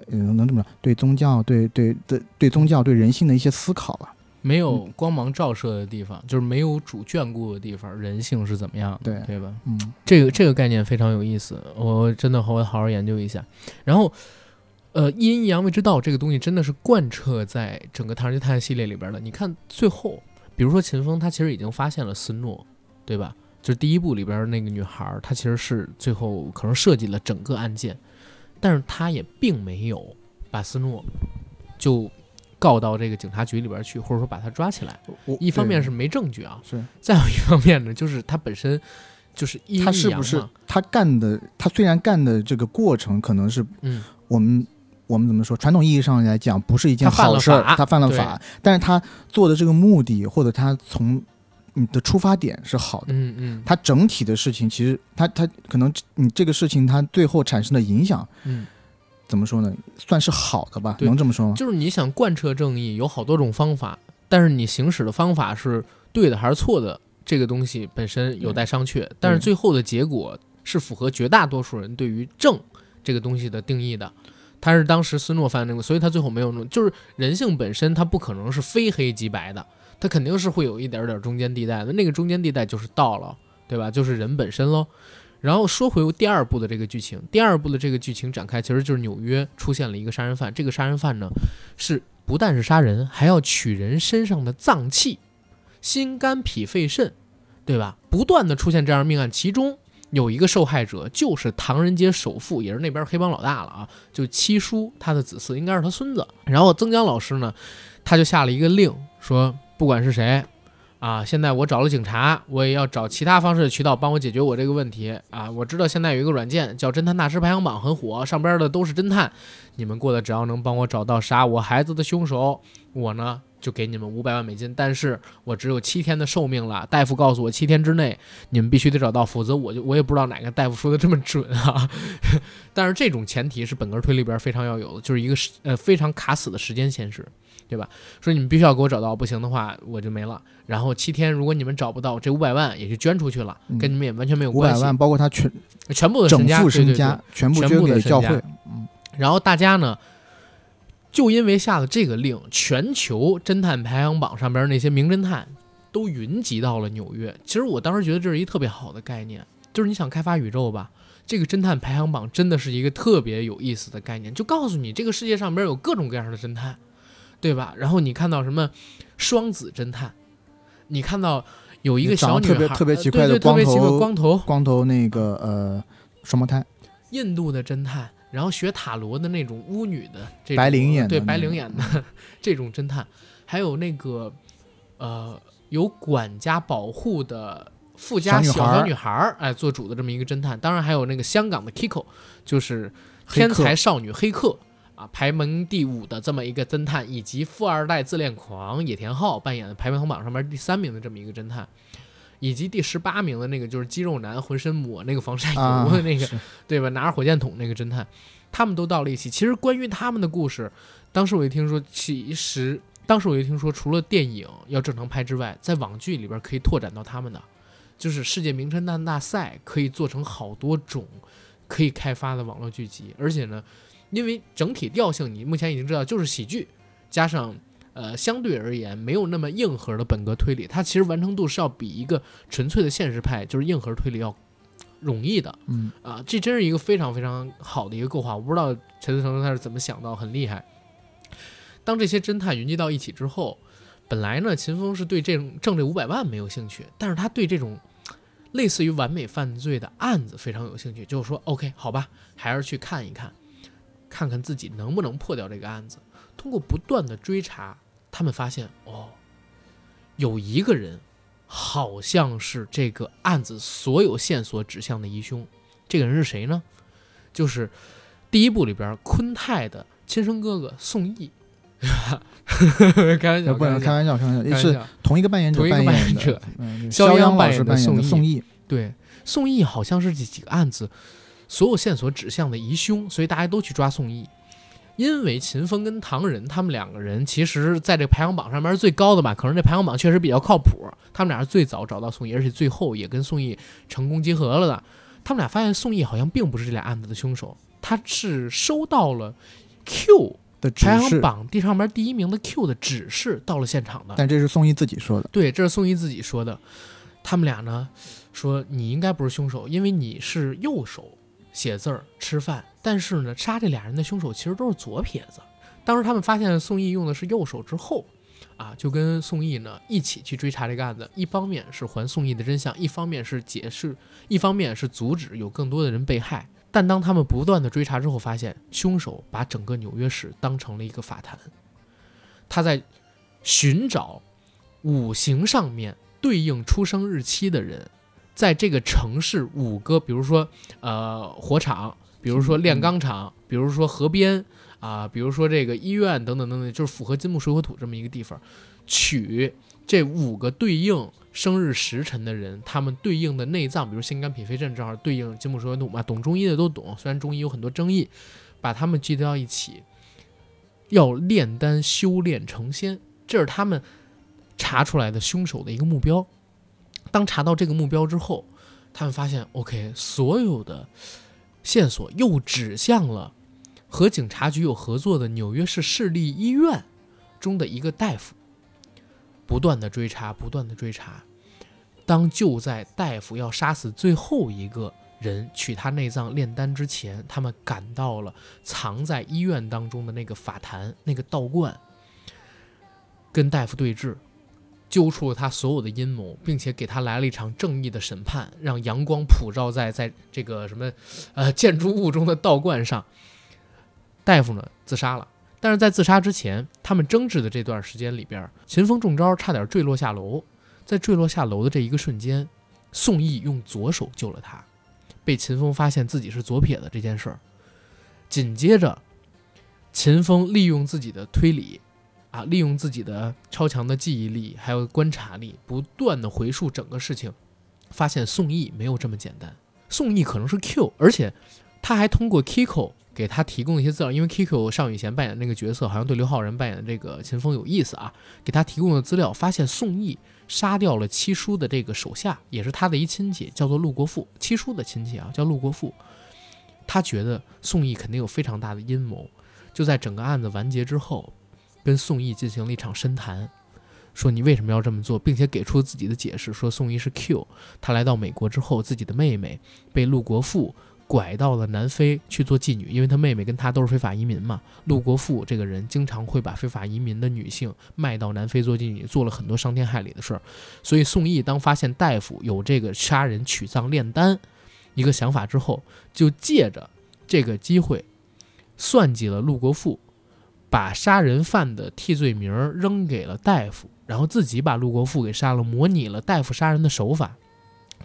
嗯能这么说对宗教对对对对宗教对人性的一些思考吧，
没有光芒照射的地方，就是没有主眷顾的地方，人性是怎么样的，
对
对吧？
嗯
这个这个概念非常有意思，我真的我好好研究一下。然后，呃，一阴一阳谓之道这个东西真的是贯彻在整个《唐人街探案》系列里边的。你看最后，比如说秦风，他其实已经发现了斯诺，对吧？就是第一部里边那个女孩，她其实是最后可能设计了整个案件，但是她也并没有把斯诺就告到这个警察局里边去，或者说把他抓起来。
我
一方面是没证据啊，
是
再有一方面呢，就是他本身就是阴
他是不是
嘛
他干的他虽然干的这个过程可能是
嗯。
我们我们怎么说？传统意义上来讲，不是一件好事他犯了法，但是他做的这个目的或者他从你的出发点是好的。
嗯嗯，
它整体的事情，其实它它可能你这个事情它最后产生的影响，
嗯
怎么说呢，算是好的吧，
对
能这么说吗？
就是你想贯彻正义，有好多种方法，但是你行使的方法是对的还是错的，这个东西本身有待商榷。但是最后的结果是符合绝大多数人对于正这个东西的定义的。他是当时斯诺犯那个，所以他最后没有弄，就是人性本身它不可能是非黑即白的，它肯定是会有一点点中间地带的。那个中间地带就是道了，对吧？就是人本身喽。然后说回第二部的这个剧情，第二部的这个剧情展开，其实就是纽约出现了一个杀人犯。这个杀人犯呢，是不但是杀人，还要取人身上的脏器，心肝脾肺肾，对吧？不断的出现这样命案，其中有一个受害者就是唐人街首富，也是那边黑帮老大了啊，就七叔他的子嗣，应该是他孙子。然后曾江老师呢，他就下了一个令，说不管是谁。啊！现在我找了警察，我也要找其他方式的渠道帮我解决我这个问题啊！我知道现在有一个软件叫《侦探大师排行榜》很火，上边的都是侦探。你们过的只要能帮我找到杀我孩子的凶手，我呢就给你们五百万美金。但是我只有七天的寿命了，大夫告诉我七天之内你们必须得找到，否则我就我也不知道哪个大夫说的这么准啊！但是这种前提是本格推理里边非常要有的，就是一个呃非常卡死的时间限制。对吧？说你们必须要给我找到，不行的话我就没了。然后七天，如果你们找不到，这五百万也就捐出去了，跟你们也完全没有关
系。五百万包括他全
全部的
整副
身
家，全
部
捐给教会。
嗯。然后大家呢，就因为下了这个令，全球侦探排行榜上边那些名侦探都云集到了纽约。其实我当时觉得这是一特别好的概念，就是你想开发宇宙吧，这个侦探排行榜真的是一个特别有意思的概念，就告诉你这个世界上边有各种各样的侦探。对吧？然后你看到什么双子侦探？你看到有一个小女孩，
特别特别奇怪的
光
头，
光头，
光头那个呃双胞胎，
印度的侦探，然后学塔罗的那种巫女的这
白灵眼，
对白灵眼的 这种侦探，还有那个呃有管家保护的富家小
小
女孩儿哎做主的这么一个侦探，当然还有那个香港的 Kiko，就是天才少女黑客。啊，排名第五的这么一个侦探，以及富二代自恋狂野田昊扮演的排名榜上面第三名的这么一个侦探，以及第十八名的那个就是肌肉男，浑身抹那个防晒油的那个，对吧？拿着火箭筒那个侦探，他们都到了一起。其实关于他们的故事，当时我一听说，其实当时我一听说，除了电影要正常拍之外，在网剧里边可以拓展到他们的，就是世界名侦探大赛可以做成好多种可以开发的网络剧集，而且呢。因为整体调性，你目前已经知道就是喜剧，加上呃相对而言没有那么硬核的本格推理，它其实完成度是要比一个纯粹的现实派就是硬核推理要容易的。
嗯
啊，这真是一个非常非常好的一个构画。我不知道陈思成他是怎么想到，很厉害。当这些侦探云集到一起之后，本来呢秦风是对这种挣这五百万没有兴趣，但是他对这种类似于完美犯罪的案子非常有兴趣，就是说 OK 好吧，还是去看一看。看看自己能不能破掉这个案子。通过不断的追查，他们发现哦，有一个人好像是这个案子所有线索指向的疑凶。这个人是谁呢？就是第一部里边昆泰的亲生哥哥宋轶。开玩笑，
不能开玩笑，开玩笑，是同一个扮演者，
同一个扮演者，
肖
央
老师
扮演
的宋轶。
对，宋轶好像是这几个案子。所有线索指向的疑凶，所以大家都去抓宋义。因为秦风跟唐仁他们两个人，其实在这排行榜上面是最高的吧？可能这排行榜确实比较靠谱。他们俩是最早找到宋义，而且最后也跟宋义成功结合了的。他们俩发现宋义好像并不是这俩案子的凶手，他是收到了 Q
的
排行榜第上面第一名的 Q 的指示到了现场的。
但这是宋义自己说的。
对，这是宋义自己说的。他们俩呢说你应该不是凶手，因为你是右手。写字儿、吃饭，但是呢，杀这俩人的凶手其实都是左撇子。当时他们发现宋轶用的是右手之后，啊，就跟宋轶呢一起去追查这个案子。一方面是还宋轶的真相，一方面是解释，一方面是阻止有更多的人被害。但当他们不断的追查之后，发现凶手把整个纽约市当成了一个法坛，他在寻找五行上面对应出生日期的人。在这个城市五个，比如说呃火场，比如说炼钢厂，比如说河边啊，比如说这个医院等等等等，就是符合金木水火土这么一个地方，取这五个对应生日时辰的人，他们对应的内脏，比如心肝脾肺肾，正好对应金木水火土嘛。懂中医的都懂，虽然中医有很多争议，把他们聚集到一起，要炼丹修炼成仙，这是他们查出来的凶手的一个目标。当查到这个目标之后，他们发现，OK，所有的线索又指向了和警察局有合作的纽约市市立医院中的一个大夫。不断的追查，不断的追查。当就在大夫要杀死最后一个人取他内脏炼丹之前，他们赶到了藏在医院当中的那个法坛、那个道观，跟大夫对峙，揪出了他所有的阴谋，并且给他来了一场正义的审判，让阳光普照在在这个什么呃建筑物中的道观上。大夫呢自杀了。但是在自杀之前，他们争执的这段时间里边，秦风中招，差点坠落下楼。在坠落下楼的这一个瞬间，宋义用左手救了他，被秦风发现自己是左撇子这件事儿。紧接着，秦风利用自己的推理，啊，利用自己的超强的记忆力还有观察力，不断的回溯整个事情，发现宋义没有这么简单，宋义可能是 Q，而且他还通过 Kiko。给他提供一些资料，因为 Kiko 尚宇贤扮演的那个角色好像对刘昊然扮演的这个秦风有意思啊。给他提供的资料发现，宋义杀掉了七叔的这个手下，也是他的一亲戚，叫做陆国富。七叔的亲戚啊，叫陆国富。他觉得宋义肯定有非常大的阴谋，就在整个案子完结之后，跟宋义进行了一场深谈，说你为什么要这么做，并且给出自己的解释，说宋义是 Q，他来到美国之后，自己的妹妹被陆国富。拐到了南非去做妓女，因为他妹妹跟他都是非法移民嘛。陆国富这个人经常会把非法移民的女性卖到南非做妓女，做了很多伤天害理的事儿。所以宋义当发现大夫有这个杀人取脏炼丹一个想法之后，就借着这个机会算计了陆国富，把杀人犯的替罪名扔给了大夫，然后自己把陆国富给杀了，模拟了大夫杀人的手法。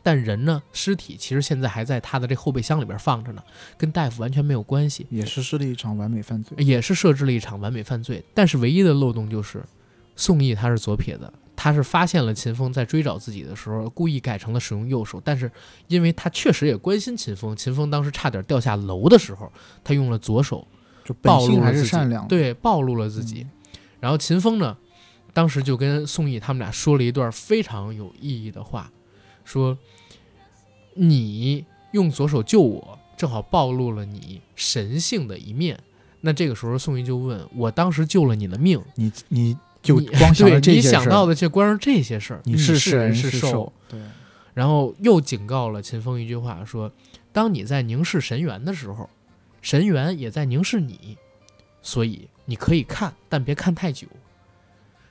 但人呢？尸体其实现在还在他的这后备箱里边放着呢，跟大夫完全没有关系。
也实施了一场完美犯罪，
也是设置了一场完美犯罪。但是唯一的漏洞就是，宋义他是左撇子，他是发现了秦风在追找自己的时候，故意改成了使用右手。但是因为他确实也关心秦风，秦风当时差点掉下楼的时候，他用了左手，
就暴露还是善良，
对，暴露了自己。然后秦风呢，当时就跟宋义他们俩说了一段非常有意义的话，说。你用左手救我，正好暴露了你神性的一面。那这个时候，宋义就问我：当时救了你的命，
你你就 光想这些
事你想到的就光是这些事儿，
你
是
是
是
兽。
对。然后又警告了秦风一句话：说，当你在凝视神元的时候，神元也在凝视你，所以你可以看，但别看太久。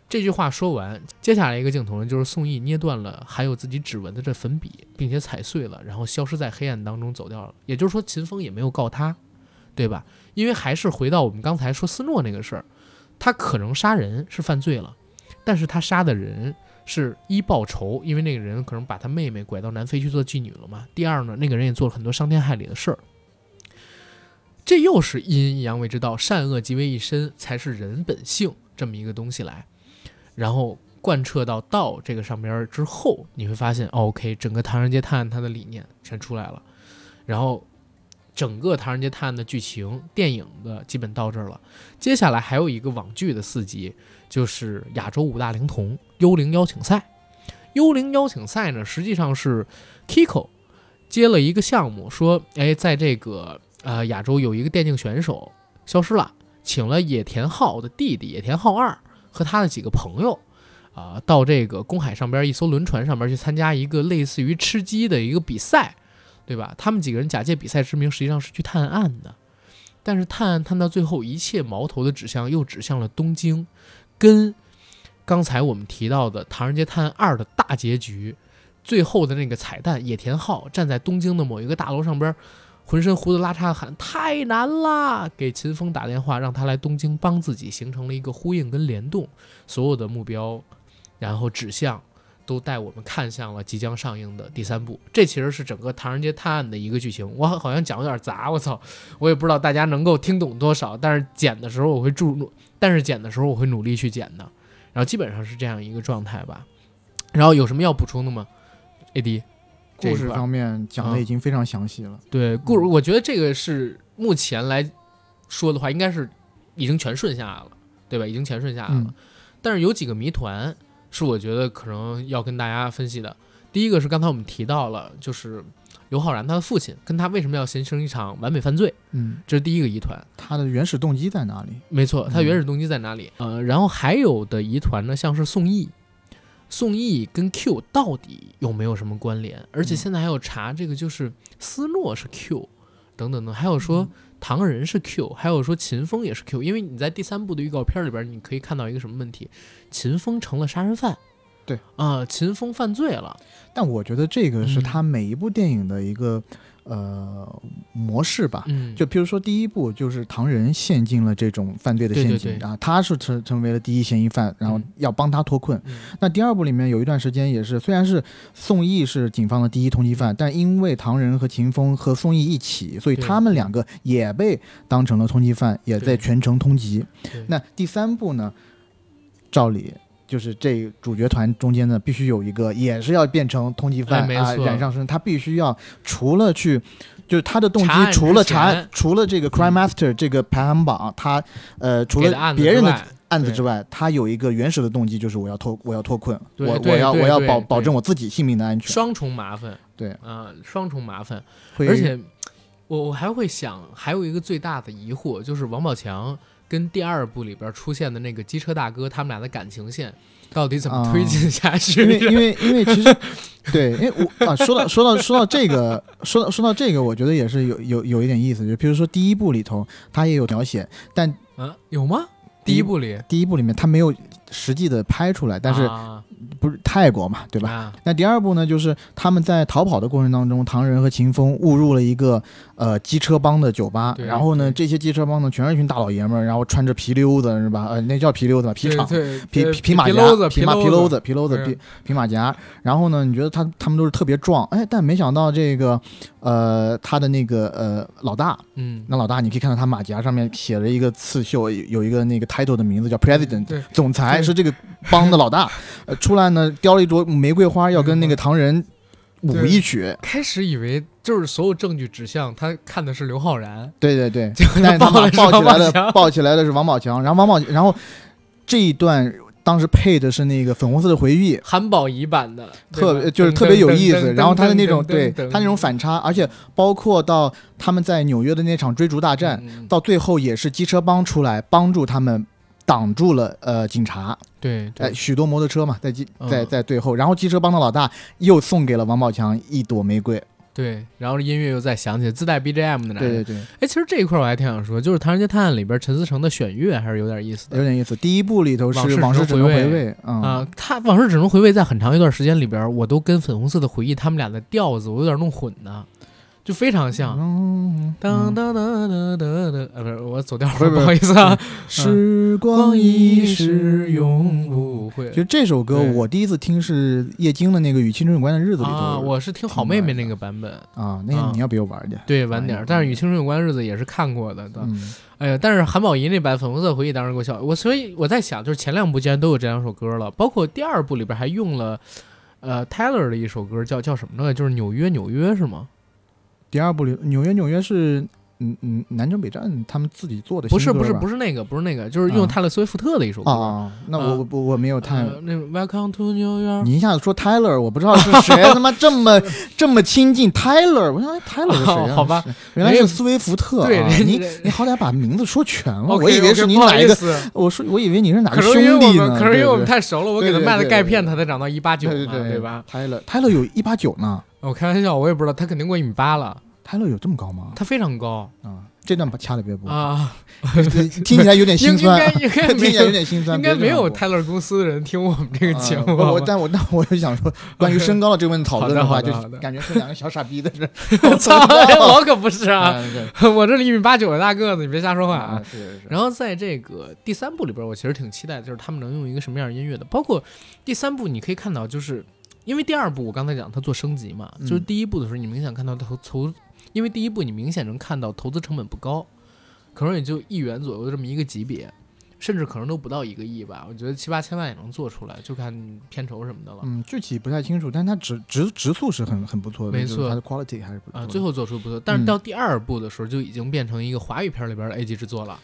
这句话说完，接下来一个镜头呢，就是宋轶捏断了含有自己指纹的这粉笔，并且踩碎了，然后消失在黑暗当中走掉了。也就是说，秦风也没有告他，对吧？因为还是回到我们刚才说斯诺那个事儿，他可能杀人是犯罪了，但是他杀的人是一报仇，因为那个人可能把他妹妹拐到南非去做妓女了嘛。第二呢，那个人也做了很多伤天害理的事儿。这又是阴阳为之道，善恶即为一身，才是人本性这么一个东西来。然后贯彻到道这个上边之后，你会发现，OK，整个《唐人街探案》它的理念全出来了。然后，整个《唐人街探案》的剧情、电影的基本到这儿了。接下来还有一个网剧的四集，就是亚洲五大灵童幽灵邀请赛。幽灵邀请赛呢，实际上是 Kiko 接了一个项目，说，哎，在这个呃亚洲有一个电竞选手消失了，请了野田昊的弟弟野田昊二。和他的几个朋友，啊，到这个公海上边一艘轮船上边去参加一个类似于吃鸡的一个比赛，对吧？他们几个人假借比赛之名，实际上是去探案的。但是探案探到最后，一切矛头的指向又指向了东京，跟刚才我们提到的《唐人街探案二》的大结局，最后的那个彩蛋，野田昊站在东京的某一个大楼上边。浑身胡子拉碴喊太难了，给秦风打电话让他来东京帮自己，形成了一个呼应跟联动，所有的目标，然后指向都带我们看向了即将上映的第三部。这其实是整个《唐人街探案》的一个剧情。我好像讲有点杂，我操，我也不知道大家能够听懂多少。但是剪的时候我会注，但是剪的时候我会努力去剪的。然后基本上是这样一个状态吧。然后有什么要补充的吗？AD。
故事方面讲的已经非常详细了。
对故事，我觉得这个是目前来说的话，应该是已经全顺下来了，对吧？已经全顺下来了。
嗯
但是有几个谜团是我觉得可能要跟大家分析的。第一个是刚才我们提到了，就是刘昊然他的父亲跟他为什么要形成一场完美犯罪，
嗯，
这是第一个疑团。
他的原始动机在哪里？
没错，他
嗯
原始动机在哪里？呃，然后还有的疑团呢，像是宋轶，宋轶跟 Q 到底有没有什么关联？而且
嗯
现在还有查这个，就是斯诺是 Q，等等等，还有
嗯
说唐人是 Q，还有说秦风也是 Q。因为你在第三部的预告片里边，你可以看到一个什么问题？秦风成了杀人犯。
对
啊、秦风犯罪了。
但我觉得这个是
嗯
他每一部电影的一个、呃模式吧。
嗯，
就比如说第一部就是唐人陷进了这种犯罪的陷阱啊，他是成成为了第一嫌疑犯，然后
嗯
要帮他脱困。
嗯
那第二部里面有一段时间也是，虽然是宋轶是警方的第一通缉犯，但因为唐人和秦风和宋轶一起，所以他们两个也被当成了通缉犯，也在全城通缉。那第三部呢，照理。就是这主角团中间呢，必须有一个，也是要变成通缉犯啊，染上身，他必须要除了去，就是他的动机，除了查案，除了这个 crime master 这个排行榜，他呃，除了别人的案子之外，他有一个原始的动机，就是我要脱，我要脱困，我我要我要保保证我自己性命的安全。
双重麻烦。
对
啊、双重麻烦。而且我我还会想，还有一个最大的疑惑，就是王宝强跟第二部里边出现的那个机车大哥，他们俩的感情线到底怎么推进下去？
因为因为因为其实 对，因为我啊，说到说到说到这个，说到说到这个，我觉得也是有有有一点意思，就比如说第一部里头，他也有描写，但
啊，有吗？
第一
部里，
第一部里面他没有实际的拍出来，但是
啊、
不是泰国嘛，对吧？那第二部呢，就是他们在逃跑的过程当中，唐仁和秦风误入了一个呃机车帮的酒吧，然后呢，这些机车帮呢全是一群大老爷们儿，然后穿着皮溜子是吧？呃，那叫皮溜子吧，皮厂。皮皮马甲、皮马皮
篓
篓子、皮篓子、皮皮马甲，然后呢，你觉得他他们都是特别壮，哎，但没想到这个，呃，他的那个呃老大，
嗯，
那老大你可以看到他马甲上面写了一个刺绣，有一个那个 title 的名字叫 President，总裁是这个帮的老大，呃，出来呢叼了一朵玫瑰花，要跟那个唐人舞一曲。
开始以为就是所有证据指向他看的是刘昊然，
对对对，
结果
但是他抱起来的抱起来的是王宝强，然后王宝，然后这一段当时配的是那个粉红色的回忆，
韩宝仪版的，
特别就是特别有意思。然后他的那种对他那种反差，而且包括到他们在纽约的那场追逐大战，
嗯。
到最后也是机车帮出来帮助他们。挡住了呃警察，
对对。
呃许多摩托车嘛，在机在
嗯。
在最后，然后机车帮的老大又送给了王宝强一朵玫瑰，
对，然后音乐又再响起，自带 BGM 的男人。
对对对，
哎，其实这一块我还挺想说，就是《唐人街探案》里边陈思诚的选乐还是有点意思的。
有点意思。第一部里头是
往
往事只
能回味。啊。他《往事只能回味》在很长一段时间里边，我都跟《粉红色的回忆》他们俩的调子我有点弄混呢，就非常像。
嗯
当当当当当当，呃，不是，我走调了，
不
好意思啊。
时光一逝永
永不会
其实这首歌我第一次听是叶京的那个《与青春有关的日子》里头
啊，我是听好妹妹那个版本，
啊，那你要比我晚点。
对，晚点但是《与青春有关的日子》也是看过的。哎呀，但是韩宝仪那版《粉红色回忆》当时给我笑，我所以我在想，就是前两部既然都有这两首歌了，包括第二部里边还用了，呃，Taylor 的一首歌叫叫什么呢？就是纽约纽约是吗？
第二部里纽约纽约是嗯嗯南征北战他们自己做的
不是不是
是
不是那个不是那个，就是用
啊
泰勒·斯威夫特的一首歌。
啊啊，那我
啊
我我没有泰。
呃那 Welcome to New York。
你一下子说 Tyler，我不知道是谁，他妈这么这么亲近 Tyler，我想哎 Tyler 是谁啊？
哦好吧，
原来是斯威夫特啊！
对人
你
人
你好歹把名字说全了我以为是你哪一个，我说我以为你是哪个兄弟呢？
可是因为我们太熟了，我给他卖的钙片，他才长到一八九嘛，
对
吧
？？Tyler Tyler 有一八九呢
我开玩笑，我也不知道，他肯定过一米八了，
，Tyler 有这么高吗？
他非常高
啊，这段把掐了别播，
啊，
听起来有点心酸
该，应该
听
没
起来有
有。
点心酸。
应该没有泰勒公司的人听我们这个节目
但我但我就想说，关于身高的这个问题讨论的话，就感觉是两个小傻逼的是。
我操，我可不是啊，我这里一米八九的大个子，你别瞎说话
啊
啊。，
是是是。
然后在这个第三部里边，我其实挺期待，就是他们能用一个什么样的音乐的。包括第三部，你可以看到，就是因为第二部我刚才讲它做升级嘛，
嗯
就是第一部的时候，你明显看到投投，因为第一部你明显能看到投资成本不高，可能也就一元左右的这么一个级别。甚至可能都不到一个亿吧。我觉得七八千万也能做出来，就看片酬什么的了。
嗯，具体不太清楚，但它直直直速是很很不错的，
没错
它的 quality 还是不错
啊，
的。
最后做出不错，但是
嗯
到第二部的时候就已经变成一个华语片里边的 A 级制作了，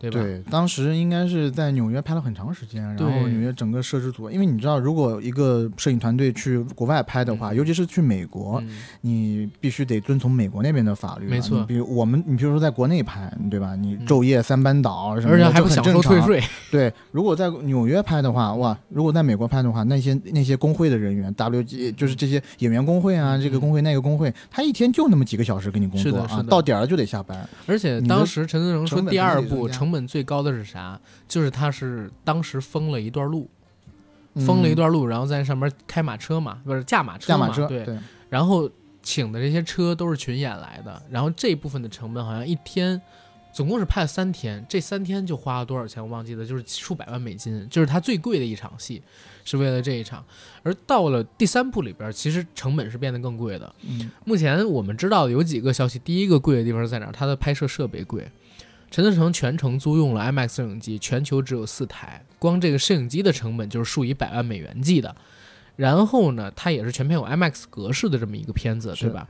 对吧？
对，当时应该是在纽约拍了很长时间，然后纽约整个摄制组，因为你知道，如果一个摄影团队去国外拍的话，
嗯
尤其是去美国，
嗯，
你必须得遵从美国那边的法律嘛。
没错
比如我们，你比如说在国内拍，对吧？你
嗯
昼夜三班倒什么的，
而且还不享。受退税，
对，如果在纽约拍的话，哇，如果在美国拍的话，那些那些工会的人员，WG 就是这些演员工会啊，这个工会那个工会，他一天就那么几个小时给你工作啊到点儿了就得下班。
而且当时陈思诚说第二部成本最高的是啥？就是他是当时封了一段路，封了一
嗯
段路，然后在上面开马车嘛，不是驾马车嘛，
驾马车，
对，
对，
然后请的这些车都是群演来的，然后这部分的成本好像一天，总共是拍了三天，这三天就花了多少钱我忘记了，就是数百万美金，就是他最贵的一场戏，是为了这一场。而到了第三部里边，其实成本是变得更贵的。
嗯
目前我们知道的有几个消息，第一个贵的地方是在哪儿？它的拍摄设备贵。陈思诚全程租用了 IMAX 摄影机，全球只有四台，光这个摄影机的成本就是数以百万美元计的。然后呢，它也是全片有 IMAX 格式的这么一个片子，对吧？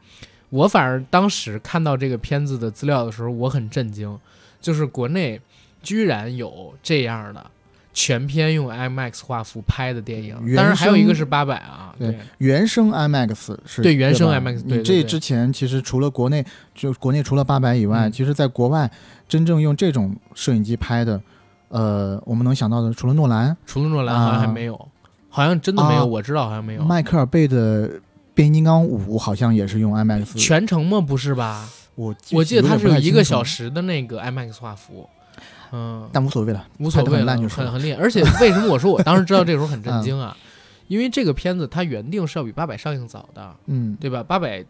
我反而当时看到这个片子的资料的时候，我很震惊，就是国内居然有这样的全片用 IMAX 画幅拍的电影，当然还有一个是八百啊，
对
对。
原生 IMAX 是
对原
生
IMAX 对
你这之前其实除了国内，就国内除了八百以外，
嗯。
其实在国外真正用这种摄影机拍的，呃，我们能想到的除了诺兰，
除了诺兰好像还
啊
没有，好像真的没有，
啊
我知道好像没有。
迈克尔贝的《变形金刚五》好像也是用 IMAX，
全程吗？不是吧？
我
我记得它是有一个小，
时
的那个 IMAX 画幅，嗯，
但无所谓了。
无所谓了，
很烂就是
很很厉害。而且为什么我说我当时知道这个时候很震惊啊？因为这个片子它原定是要比八百上映早的，
嗯，
对吧？八百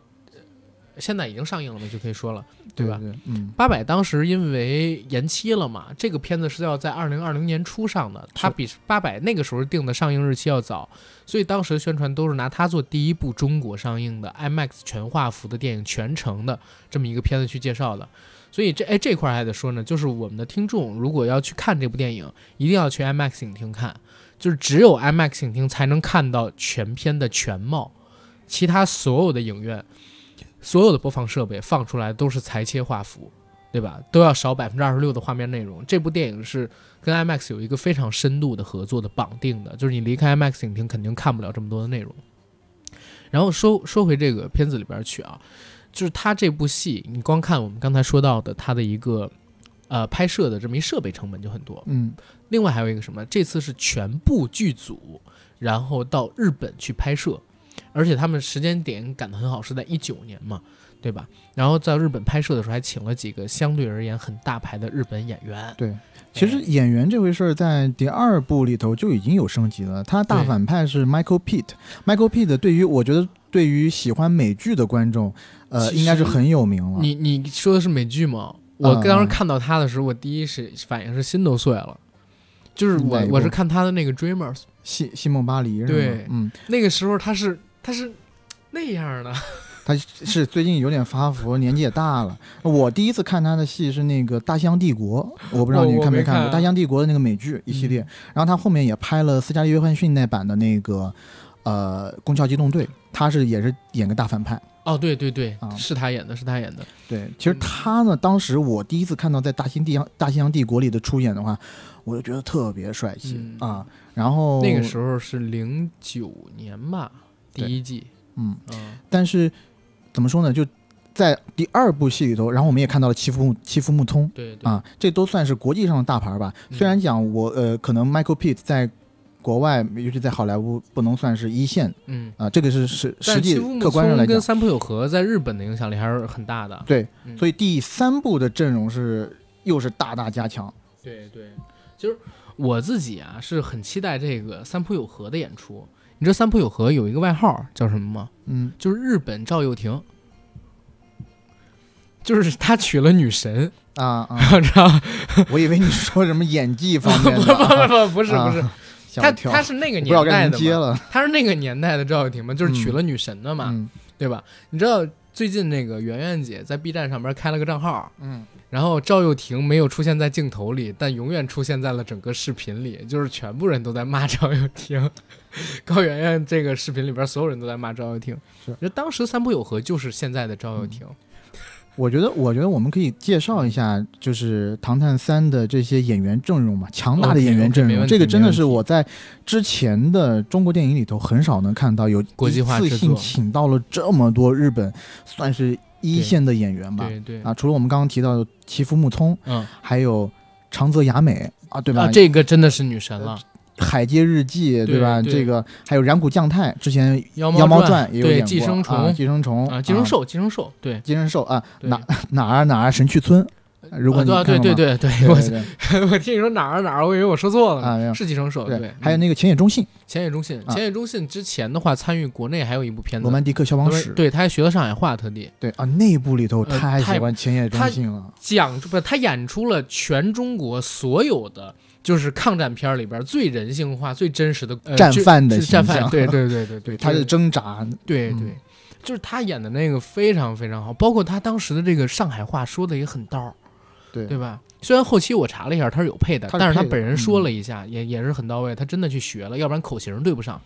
现在已经上映了嘛，就可以说了，对吧？
对，嗯，
八百当时因为延期了嘛，这个片子是要在二零二零年初上的，它比八百那个时候定的上映日期要早，所以当时的宣传都是拿它做第一部中国上映的 IMAX 全画幅的电影全程的这么一个片子去介绍的。所以这哎这块还得说呢，就是我们的听众如果要去看这部电影，一定要去 IMAX 影厅看，就是只有 IMAX 影厅才能看到全片的全貌，其他所有的影院。所有的播放设备放出来都是裁切画幅，对吧？都要少百分之二十六的画面内容。这部电影是跟 IMAX 有一个非常深度的合作的绑定的，就是你离开 IMAX 影厅肯定看不了这么多的内容。然后说说回这个片子里边去啊，就是他这部戏，你光看我们刚才说到的他的一个呃拍摄的这么一设备成本就很多。
嗯，
另外还有一个什么？这次是全部剧组，然后到日本去拍摄，而且他们时间点赶得很好，是在一九年嘛，对吧？然后在日本拍摄的时候，还请了几个相对而言很大牌的日本演员。
对。其实演员这回事儿在第二部里头就已经有升级了，他大反派是 Michael Pitt。Michael Pitt 对于我觉得对于喜欢美剧的观众，呃，应该是很有名了。
你你说的是美剧吗？我
嗯
当时看到他的时候，我第一是反应是心都碎了。就是我我是看他的那个 Dreamers，
西西蒙巴黎是吗？
对
嗯，
那个时候他是他是那样的，
他是最近有点发福，年纪也大了。我第一次看他的戏是那个《大象帝国》，我不知道你看没看过《
看
大象帝国》的那个美剧一系列。
嗯
然后他后面也拍了斯嘉丽·约翰逊那版的那个呃《宫壳机动队》，他是也是演个大反派。
哦，对对对，
啊
是他演的，是他演的。
对，其实他呢，当时我第一次看到在《大新地大西洋帝国》里的出演的话，我就觉得特别帅气、
嗯
啊。然后
那个时候是零九年吧，第一季。
嗯，
嗯，
但是怎么说呢？就在第二部戏里头，然后我们也看到了欺负欺负木通。
对对
啊，这都算是国际上的大牌吧。
嗯
虽然讲我呃，可能 Michael Pitt 在国外，尤其在好莱坞不能算是一线
嗯，
啊，这个是实实际客观上来讲，
聪跟三浦友和在日本的影响力还是很大的。
对，
嗯
所以第三部的阵容是又是大大加强。
对对，就是我自己啊是很期待这个三浦友和的演出。你知道三浦友和有一个外号叫什么吗？
嗯，
就是日本赵又廷，就是他娶了女神，
啊啊，
知道？
我以为你说什么演技方面
不
的不，
不不不是不是，他他是那个年代的。他是那个年代的赵又廷嘛，就是娶了女神的嘛，
嗯
对吧？你知道最近那个圆圆姐在 B 站上边开了个账号，
嗯，
然后赵又廷没有出现在镜头里，但永远出现在了整个视频里，就是全部人都在骂赵又廷。高圆圆这个视频里边，所有人都在骂赵又廷。
是，
就当时三浦友和就是现在的赵又廷。
我觉得，我觉得我们可以介绍一下，就是《唐探三》的这些演员阵容嘛，强大的演员阵容。这个真的是我在之前的中国电影里头很少能看到有
国际化
一次性请到了这么多日本算是一线的演员吧。
对对
啊，除了我们刚刚提到的齐夫木聪，
嗯，
还有长泽雅美啊，对吧？
这个真的是女神了。
海街日记，
对
吧？这个还有染谷将太，之前《
妖
猫
传》
也有演过。
寄生虫，
寄生虫
啊，寄生兽，寄生兽，对，
寄生兽啊，哪哪儿哪儿神去村？如果你
对对对对
对，
我 我听你说哪儿哪儿，我以为我说错了
啊，
是寄生兽，对。
还有那个浅野忠信，
浅野忠信，浅野忠信之前的话参与国内还有一部片子《
罗曼蒂克消防史》，
对，他还学了上海话，特地。
对啊，那部里头太喜欢浅野忠信了，
讲不，他演出了全中国所有的。就是抗战片里边最人性化、最真实的
战犯的
战犯，对对对对对，
他的挣扎，
对对，就是他演的那个非常非常好，包括他当时的这个上海话说的也很道，
对。
对吧？虽然后期我查了一下，他是有配的，但是
他
本人说了一下，也也是很到位，他真的去学了，要不然口型对不上。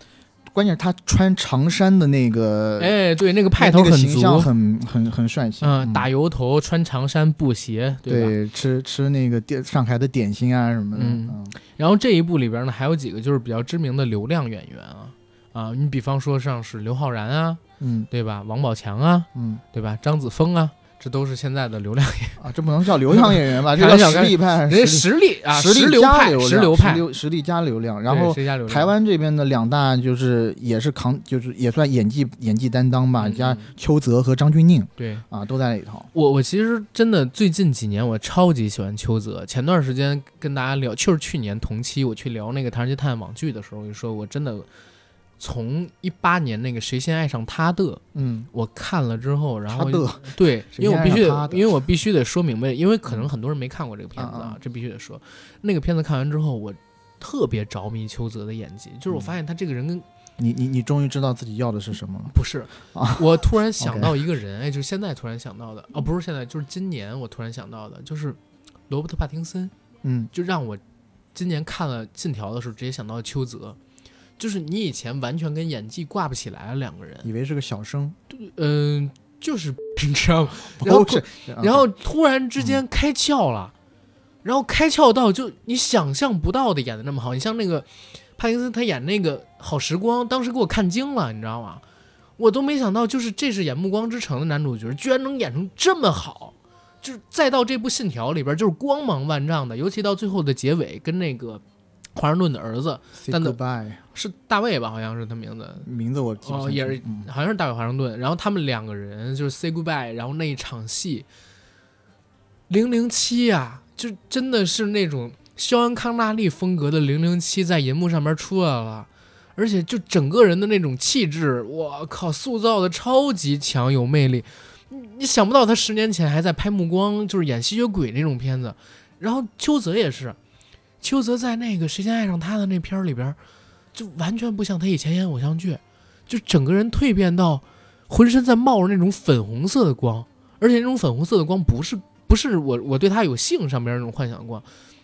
关键是他穿长衫的那个，
哎，对，那个派头很
形象很很很帅气。
嗯，打油头，穿长衫，布鞋，
对，吃吃那个点上海的点心啊什么的。
嗯，然后这一部里边呢，还有几个就是比较知名的流量演员啊啊，你比方说像是刘昊然啊，
嗯，
对吧？王宝强啊，
嗯，
对吧？张子枫啊。这都是现在的流量演员
啊，这不能叫流量演员吧？这叫实力派，
人实力啊，
实
力派，
实
流派，
实力加流量。然后
台
湾这边的两大就是也是扛，就是也算演技演技担当吧，加邱泽和张钧甯，
对
啊，都在里头。
我我其实真的最近几年我超级喜欢邱泽。前段时间跟大家聊，就是去年同期我去聊那个《唐人街探案》网剧的时候，我就说我真的。从一八年那个谁先爱上他的，
嗯，
我看了之后，然后
的。
对，因为我必须，因为我必须得说明白，因为可能很多人没看过这个片子啊，这必须得说。那个片子看完之后，我特别着迷邱泽的演技，就是我发现他这个人跟
你你你终于知道自己要的是什么了？
不是啊，我突然想 到一个人，哎，就是现在突然想到的，哦，不是现在，就是今年我突然想到的，就是罗伯特·帕丁森，
嗯，
就让我今年看了《信条》的时候，直接想到邱泽。就是你以前完全跟演技挂不起来了，两个人
以为是个小生，
嗯，就是 你知道吗？然后然后突然之间开窍了，然后开窍到就你想象不到的演的那么好。你像那个帕金森，他演那个《好时光》，当时给我看惊了，你知道吗？我都没想到，就是这是演《暮光之城》的男主角，居然能演成这么好。就是再到这部《信条》里边，就是光芒万丈的，尤其到最后的结尾，跟那个。华盛顿的儿子，但是大卫吧，好像是他名字，
名字我记
哦，也是好像是大卫华盛顿。然后他们两个人就是 say goodbye，然后那一场戏，零零七啊，就真的是那种肖恩康纳利风格的零零七在银幕上面出来了，而且就整个人的那种气质，我靠，塑造的超级强，有魅力。你想不到他十年前还在拍《暮光》，就是演吸血鬼那种片子。然后邱泽也是。邱泽在那个《谁先爱上他》的那片儿里边，就完全不像他以前演偶像剧，就整个人蜕变到浑身在冒着那种粉红色的光，而且那种粉红色的光不是不是我我对他有性上面那种幻想光，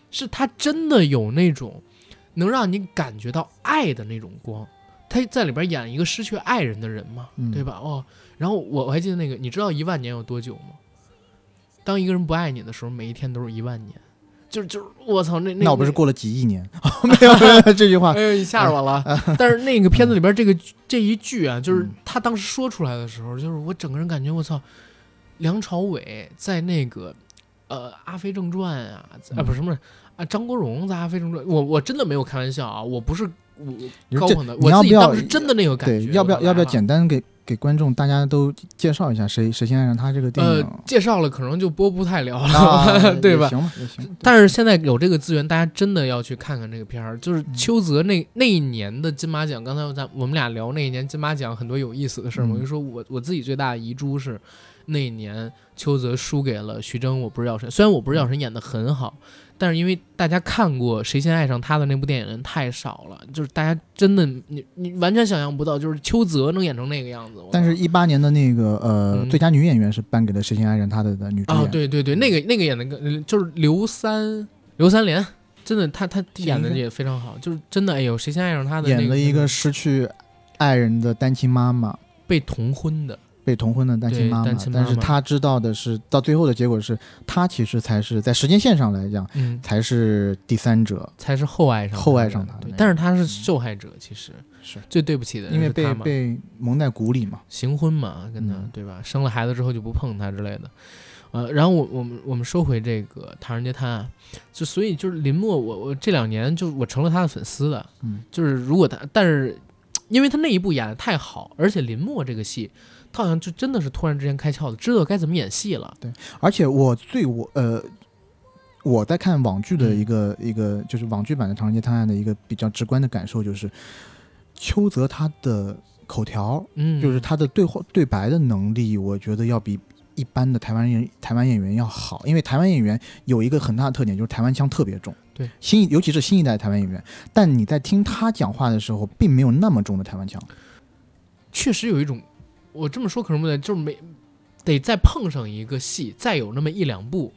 是他真的有那种能让你感觉到爱的那种光。他在里边演一个失去爱人的人嘛，对吧？哦，然后我我还记得那个，你知道一万年有多久吗？当一个人不爱你的时候，每一天都是一万年。就就是我操，那
那那我不是过了几亿年？没有没有这句话，
哎呦，你吓着我了。但是那个片子里边这个这一句啊，就是他当时说出来的时候，就是我整个人感觉我操，梁朝伟在那个呃《阿飞正传》啊，啊不是什么啊张国荣在《阿飞正传》，我我真的没有开玩笑啊，我不是我高捧的，我自己当时真的那个感
觉。要不要要不要简单给？给观众大家都介绍一下谁谁先爱上他这个电影。
呃，介绍了可能就播不太了了，对吧？
行吧，也行。
但是现在有这个资源，大家真的要去看看这个片儿。就是邱泽那那一年的金马奖，刚才咱我们俩聊那一年金马奖很多有意思的事儿嘛。我就说我我自己最大的遗珠是，那一年邱泽输给了徐峥，我不是药神。虽然我不是药神演的很好，但是因为大家看过《谁先爱上他》的那部电影人太少了，就是大家真的你你完全想象不到，就是邱泽能演成那个样子。
但是，一八年的那个呃、
嗯
最佳女演员是颁给了《谁先爱上他的》的女主演。
啊，对对对，那个那个演的跟就是刘三刘三连，真的他他演的也非常好，就是真的哎呦，谁先爱上他的、那
演了一个失去爱人的单亲妈妈，
被同婚的，
被同婚的单亲妈妈。但是她知道的是，到最后的结果是，她其实才是在时间线上来讲，
嗯，
才是第三者。
才是后爱上
后爱上他的
但是他是受害者，其实
是
最对不起的人
因为被被蒙在鼓里嘛。
行婚嘛，跟他、
嗯
对吧？生了孩子之后就不碰他之类的。呃，然后我我们我们说回这个《唐人街探案》，就所以就是林默，我我这两年就我成了他的粉丝了。
嗯，
就是如果他，但是因为他那一部演的太好，而且林默这个戏，他好像就真的是突然之间开窍的，知道该怎么演戏了。
对而且我最我呃，我在看网剧的
嗯
一个、一个就是网剧版的《唐人街探案》的一个比较直观的感受就是，邱泽他的口条，
嗯，
就是他的对话对白的能力，我觉得要比一般的台湾人台湾演员要好，因为台湾演员有一个很大的特点，就是台湾腔特别重。
对，
新尤其是新一代台湾演员，但你在听他讲话的时候，并没有那么重的台湾腔。
确实有一种，我这么说可能不对，就是没得再碰上一个戏，再有那么一两部，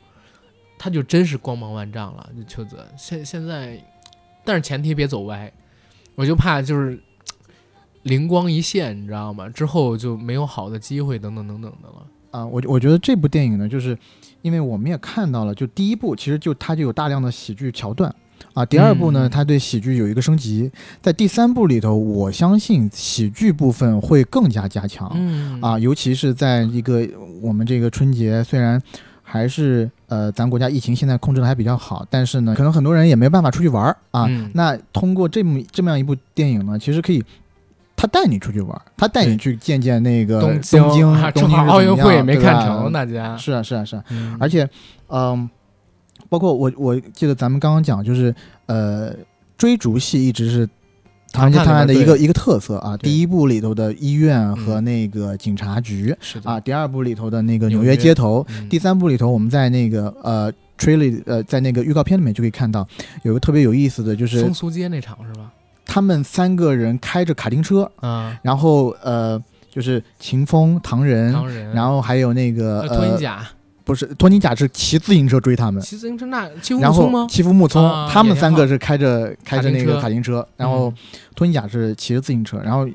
他就真是光芒万丈了。就邱泽现现在，但是前提别走歪，我就怕就是灵光一现，你知道吗？之后就没有好的机会，等等等等的了。
啊，我我觉得这部电影呢，就是因为我们也看到了，就第一部其实就它就有大量的喜剧桥段啊，第二部呢，
嗯
它对喜剧有一个升级，在第三部里头，我相信喜剧部分会更加加强。
嗯
啊，尤其是在一个我们这个春节，虽然还是呃咱国家疫情现在控制的还比较好，但是呢，可能很多人也没办法出去玩儿啊。
嗯
那通过这么这么样一部电影呢，其实可以。他带你出去玩儿，他带你去见见那个
东
东京，
啊
东京
奥运会也没看成，大家。
是啊，是啊，是啊。
嗯
而且，嗯、包括我我记得咱们刚刚讲，就是呃，追逐戏一直是《唐人街探案》的一个一个特色啊。第一部里头的医院和
嗯
那个警察局、
是的。
啊，，第二部里头的那个纽
纽约
约街头，
嗯。
第三部里头我们在那个呃 trailer 呃在那个预告片里面就可以看到有个特别有意思的，就是
风俗街那场是吧？
他们三个人开着卡丁车，
啊，
然后呃就是秦风、唐人，
唐人，
然后还有那个
呃托尼
呃
贾，
不是托尼贾是骑自行车追他们。
骑自行车那骑
然后
木聪吗？
欺负木聪，
啊
他们三个是开着开着那个
卡
卡丁车，然后
嗯
托尼贾是骑着自行车，然后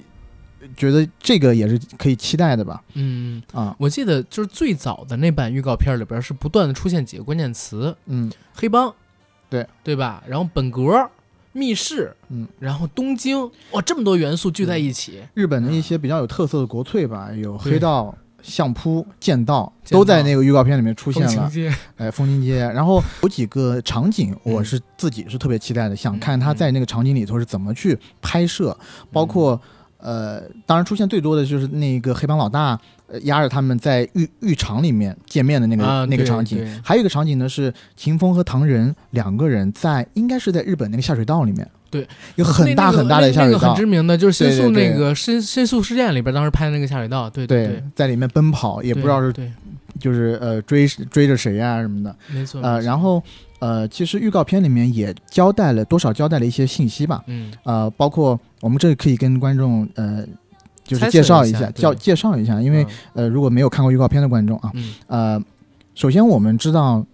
觉得这个也是可以期待的吧？
嗯，
啊，
我记得就是最早的那版预告片里边是不断的出现几个关键词，
嗯。
黑帮，
对。
对吧？然后本格、密室，
嗯，
然后东京，哇，这么多元素聚在一起，
日本的一些比较有特色的国粹吧，有黑道、相扑、剑道，都在那个预告片里面出现了。哎，风情街，然后有几个场景，
嗯
我是自己是特别期待的，想
嗯
看他在那个场景里头是怎么去拍摄，包括呃，当然出现最多的就是那个黑帮老大呃压着他们在浴浴场里面见面的那个、
啊
那个场景，还有一个场景呢是秦风和唐仁两个人在应该是在日本那个下水道里面，
对，
有很大很大的下水道
那那个很知，名的，就是申诉
对对对
那个申申诉事件里边当时拍的那个下水道，对对，
在里面奔跑，也不知道是
对，
就是呃追追着谁呀、什么的，
没错，
呃，然后呃，其实预告片里面也交代了多少交代了一些信息吧，
嗯
呃，包括我们这可以跟观众呃，就是介绍一下，叫介绍一下，因为、呃，如果没有看过预告片的观众啊，
嗯。
呃，首先我们知道，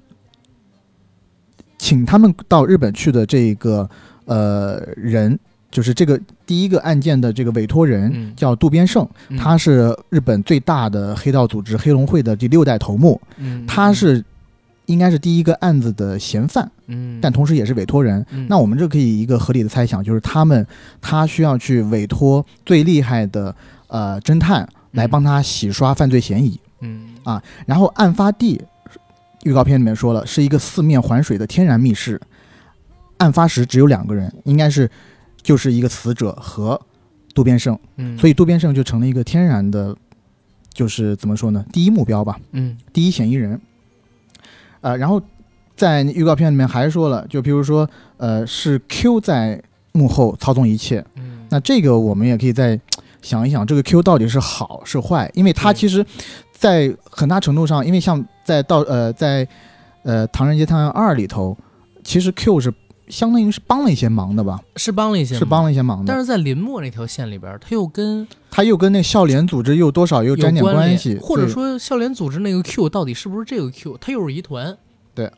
请他们到日本去的这个呃人，就是这个第一个案件的这个委托人、
嗯
叫渡边胜，
嗯
他是日本最大的黑道组织黑龙会的第六代头目，
嗯
他是应该是第一个案子的嫌犯，
嗯，
但同时也是委托人。
嗯
那我们这可以一个合理的猜想，就是他们他需要去委托最厉害的呃侦探来帮他洗刷犯罪嫌疑。
嗯啊
然后案发地，预告片里面说了是一个四面环水的天然密室。案发时只有两个人，应该是就是一个死者和渡边胜，
嗯，
所
以
以渡边胜就成了一个天然的，就是怎么说呢，第一目标吧，
嗯。
第一嫌疑人。呃，然后在预告片里面还说了，就比如说，呃，是 Q 在幕后操纵一切。
嗯，
那这个我们也可以再想一想这个 Q 到底是好是坏，因为
他
其实，在很大程度上，因为像在到呃在呃《唐人街探案二》里头，其实 Q 是相当于是帮了一些忙的吧，
是帮了一些，
是帮。了一些忙的。
但是在林默那条线里边，他又跟
他又跟那笑脸组织又多少又
有
沾点
关联
系，
或者说笑脸组织那个 Q 到底是不是这个 Q，他又是疑团。
对，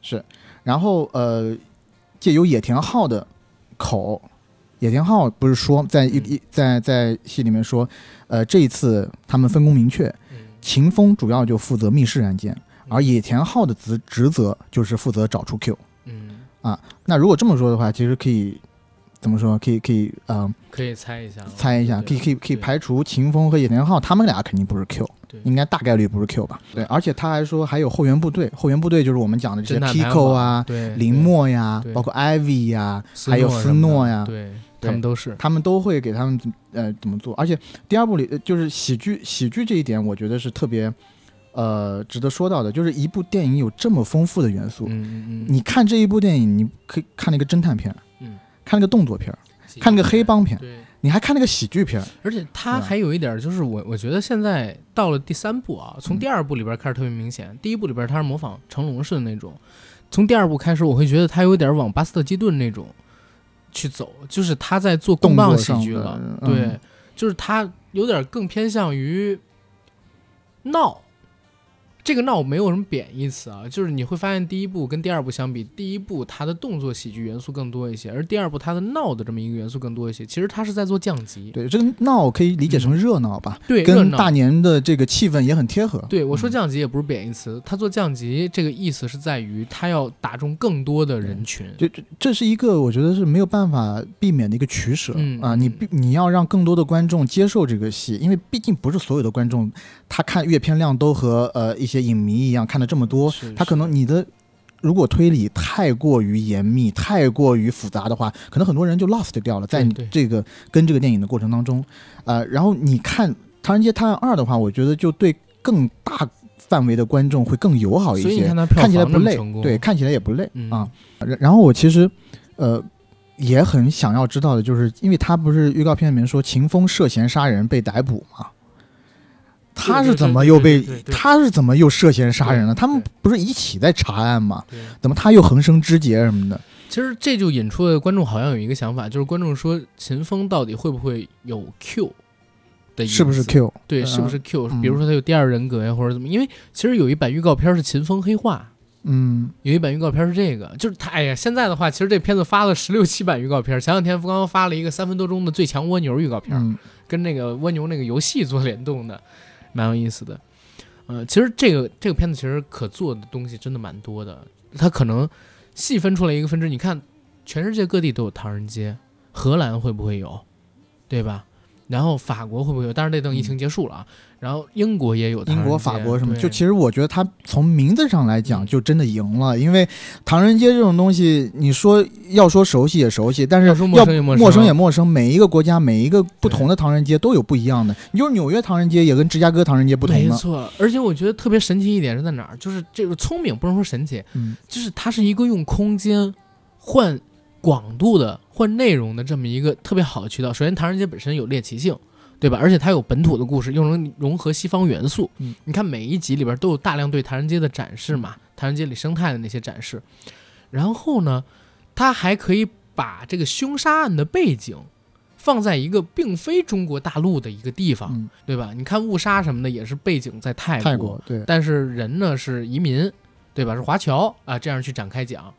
是然后呃，借由野田昊的口，野田昊不是说在一
嗯
一在在戏里面说，呃，这一次他们分工明确，
嗯，
秦风主要就负责密室案件，而野田昊的职职责就是负责找出 Q。
嗯，
那如果这么说的话，其实可以怎么说？可以可以呃
可以猜一下，
猜一下，可以可以可以排除秦风和野田昊，他们俩肯定不是 Q，
对
应该大概率不是 Q 吧？对，而且他还说还有后援部队，后援部队就是我们讲的这些 Pico 啊、
对
林，默呀，包括 Ivy 呀，还有斯诺呀，
对，他们都是。
他们都会给他们呃怎么做。而且第二部里呃就是喜剧喜剧这一点，我觉得是特别呃值得说到的，就是一部电影有这么丰富的元素。
嗯嗯嗯，
你看这一部电影，你可以看那个侦探片，
嗯，
看那个动作片，看那个黑帮片，
对，
你还看那个喜剧片，
而且它还有一点就是我我觉得现在到了第三部啊，从
嗯
第二部里边开始特别明显，第一部里边它是模仿成龙式的那种，从第二部开始我会觉得他有点往巴斯特基顿那种去走，就是他在做
动作上的
剧了，
嗯。
对，就是他有点更偏向于闹。这个闹没有什么贬义词啊，就是你会发现第一部跟第二部相比，第一部它的动作喜剧元素更多一些，而第二部它的闹的这么一个元素更多一些。其实它是在做降级，
对，这个闹可以理解成热闹吧，
嗯对，
跟大年的这个气氛也很贴合。
对我说
嗯
降级也不是贬义词，它做降级这个意思是在于它要打中更多的人群。
就这这是一个我觉得是没有办法避免的一个取舍、
嗯
啊，你必你要让更多的观众接受这个戏，因为毕竟不是所有的观众他看阅片量都和呃一些影迷一样看了这么多，
是
他可能你的如果推理太过于严密、太过于复杂的话，可能很多人就 lost 掉了，在这个跟这个电影的过程当中，呃，然后你看《唐人街探案二》的话，我觉得就对更大范围的观众会更友好一些
看，
起来不累对，看起来也不累、
嗯
啊。然然后我其实呃也很想要知道的，就是因为他不是预告片里面说秦风涉嫌杀人被逮捕嘛，他是怎么又被他是怎么又涉嫌杀人了？他们不是一起在查案吗？怎么他又横生枝节什么的？
其实这就引出了观众好像有一个想法，就是观众说秦风到底会不会有 Q 的意思？
是不是 Q？
对，
嗯
是不是 Q？、
嗯
比如说他有第二人格呀，或者怎么？因为其实有一版预告片是秦风黑化，
嗯，
有一版预告片是这个，就是他。哎呀，现在的话，其实这片子发了十六 七版预告片。前两天刚刚发了一个三分多钟的《最强蜗牛》预告片，
嗯
跟那个蜗牛那个游戏做联动的，蛮有意思的。呃，其实这个这个片子其实可做的东西真的蛮多的，它可能细分出来一个分支。你看，全世界各地都有唐人街，荷兰会不会有，对吧？然后法国会不会有？但是那等疫情结束了啊。然后英国也有
英国、法国什么，就其实我觉得它从名字上来讲
嗯
就真的赢了，因为唐人街这种东西，你说要说熟悉也熟悉，但是
要说陌生也陌生
陌生也陌生。每一个国家每一个不同的唐人街都有不一样的，你就是纽约唐人街也跟芝加哥唐人街不同的。
没错，而且我觉得特别神奇一点是在哪儿？就是这个聪明不能说神奇，
嗯，
就是它是一个用空间换广度的、换内容的这么一个特别好的渠道。首先，唐人街本身有猎奇性，对吧？而且它有本土的故事，又能融合西方元素。
嗯，
你看每一集里边都有大量对唐人街的展示嘛，唐人街里生态的那些展示。然后呢，它还可以把这个凶杀案的背景放在一个并非中国大陆的一个地方，
嗯，
对吧？你看误杀什么的也是背景在泰国，
泰国对，
但是人呢是移民，对吧？是华侨啊，这样去展开讲。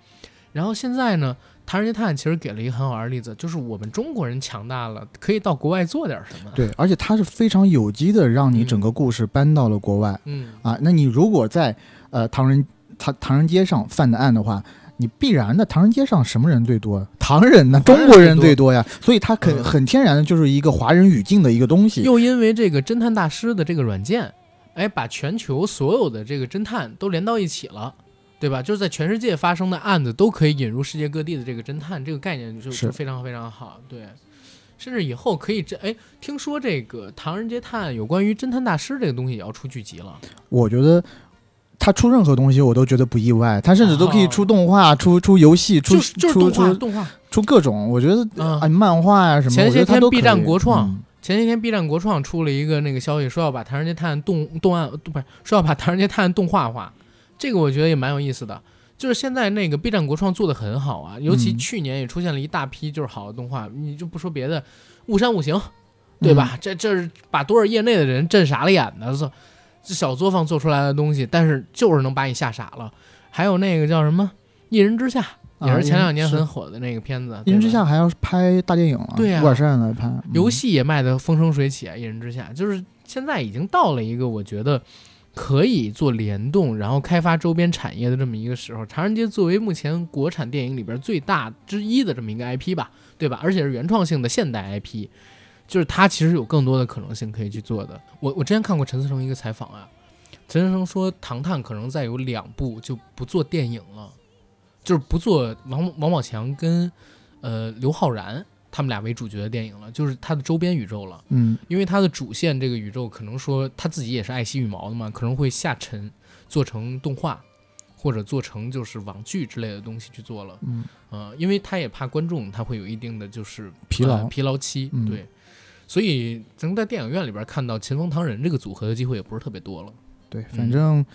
然后现在呢，《唐人街探案》其实给了一个很好玩的例子，就是我们中国人强大了，可以到国外做点什么。，
对，而且它是非常有机的，让你整个故事搬到了国外、
嗯，
啊。那你如果在呃唐人唐唐人街上犯的案的话，你必然的唐人街上什么人最多？唐人呢，中国人
最
最多呀，所以它很
嗯
很天然的就是一个华人语境的一个东西。
又因为这个侦探大师的这个软件，哎，把全球所有的这个侦探都连到一起了。对吧？就是在全世界发生的案子都可以引入世界各地的这个侦探这个概念就，是非常非常好。对，甚至以后可以这哎，听说这个《唐人街探案》有关于侦探大师这个东西也要出剧集了。
我觉得他出任何东西我都觉得不意外，他甚至都可以出动画、出出游戏、出出
动画
出
动画，
出各种。我觉得
嗯
啊，漫画呀、什么，
前些天 B 站国创
嗯
前些天 B 站国创出了一个那个消息，说要把《唐人街探案》动动案不是说要把《唐人街探案》动画化，这个我觉得也蛮有意思的。就是现在那个 B 站国创做的很好啊，尤其
嗯
去年也出现了一大批就是好的动画，你就不说别的，《雾山五行》，对吧？这这是把多少业内的人震傻了眼的，操！这小作坊做出来的东西，但是就是能把你吓傻了。还有那个叫什么《一人之下》，
啊
也是前两年很火的那个片子，
一人之下还要拍大电影了，
对呀
乌尔善来拍嗯
游戏也卖得风生水起啊！一人之下，就是现在已经到了一个我觉得可以做联动，然后开发周边产业的这么一个时候。唐人街作为目前国产电影里边最大之一的这么一个 IP 吧，对吧？而且是原创性的现代 IP，就是它其实有更多的可能性可以去做的。我我之前看过陈思诚一个采访啊，陈思诚说《唐探》可能再有两部就不做电影了，就是不做王王宝强跟呃刘昊然他们俩为主角的电影了，就是它的周边宇宙了。
嗯
因为它的主线这个宇宙可能说他自己也是爱惜羽毛的嘛，可能会下沉，做成动画，或者做成就是网剧之类的东西去做了。
嗯
呃，因为他也怕观众他会有一定的就是
疲劳
呃疲劳期，
嗯
对，所以能在电影院里边看到秦风唐人这个组合的机会也不是特别多了。
对，
嗯
反正、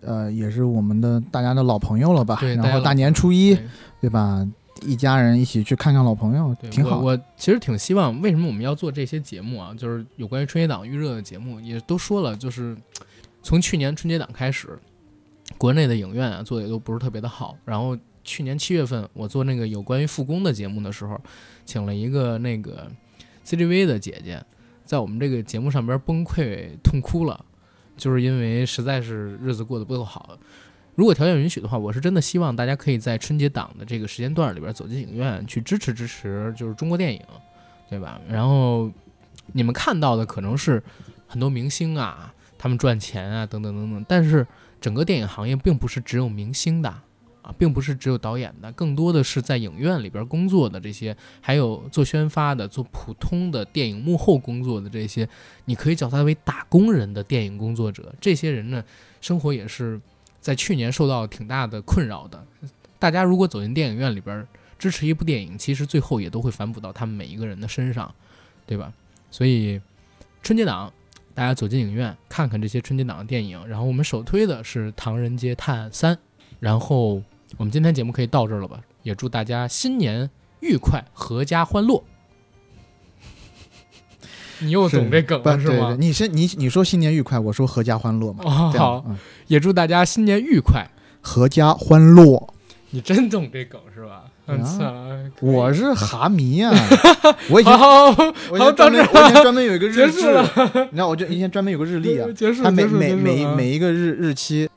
呃也是我们的大家的老朋友了吧？
对
然后大年初一
对
对吧？一家人一起去看看老朋友，
对，
挺好。
我。我其实挺希望，为什么我们要做这些节目啊？就是有关于春节档预热的节目，也都说了，就是从去年春节档开始，国内的影院啊做的也都不是特别的好。然后去年七月份，我做那个有关于复工的节目的时候，请了一个那个 CGV 的姐姐，在我们这个节目上边崩溃痛哭了，就是因为实在是日子过得不够好。如果条件允许的话，我是真的希望大家可以在春节档的这个时间段里边走进影院去支持支持，就是中国电影，对吧？然后你们看到的可能是很多明星啊，他们赚钱啊，等等等等，但是整个电影行业并不是只有明星的啊，并不是只有导演的，更多的是在影院里边工作的这些，还有做宣发的、做普通的电影幕后工作的这些，你可以叫他为打工人的电影工作者。这些人呢，生活也是在去年受到挺大的困扰的。大家如果走进电影院里边支持一部电影，其实最后也都会反哺到他们每一个人的身上，对吧？所以春节档大家走进影院看看这些春节档的电影，然后我们首推的是《唐人街探案三》，然后我们今天节目可以到这儿了吧？也祝大家新年愉快，阖家欢乐。你又懂这梗了是吗
对对，？你是你你说新年愉快，我说阖家欢乐嘛。
哦，好，
嗯，
也祝大家新年愉快。
阖家欢乐。
你真懂这梗是吧？
啊
嗯，操
我是哈迷啊，我以前
好好
我以前专门
好到这儿
我以前专门有一个日志你知道我就以前专门有个日历啊，
结束，
它每
结束
每每每一个日日期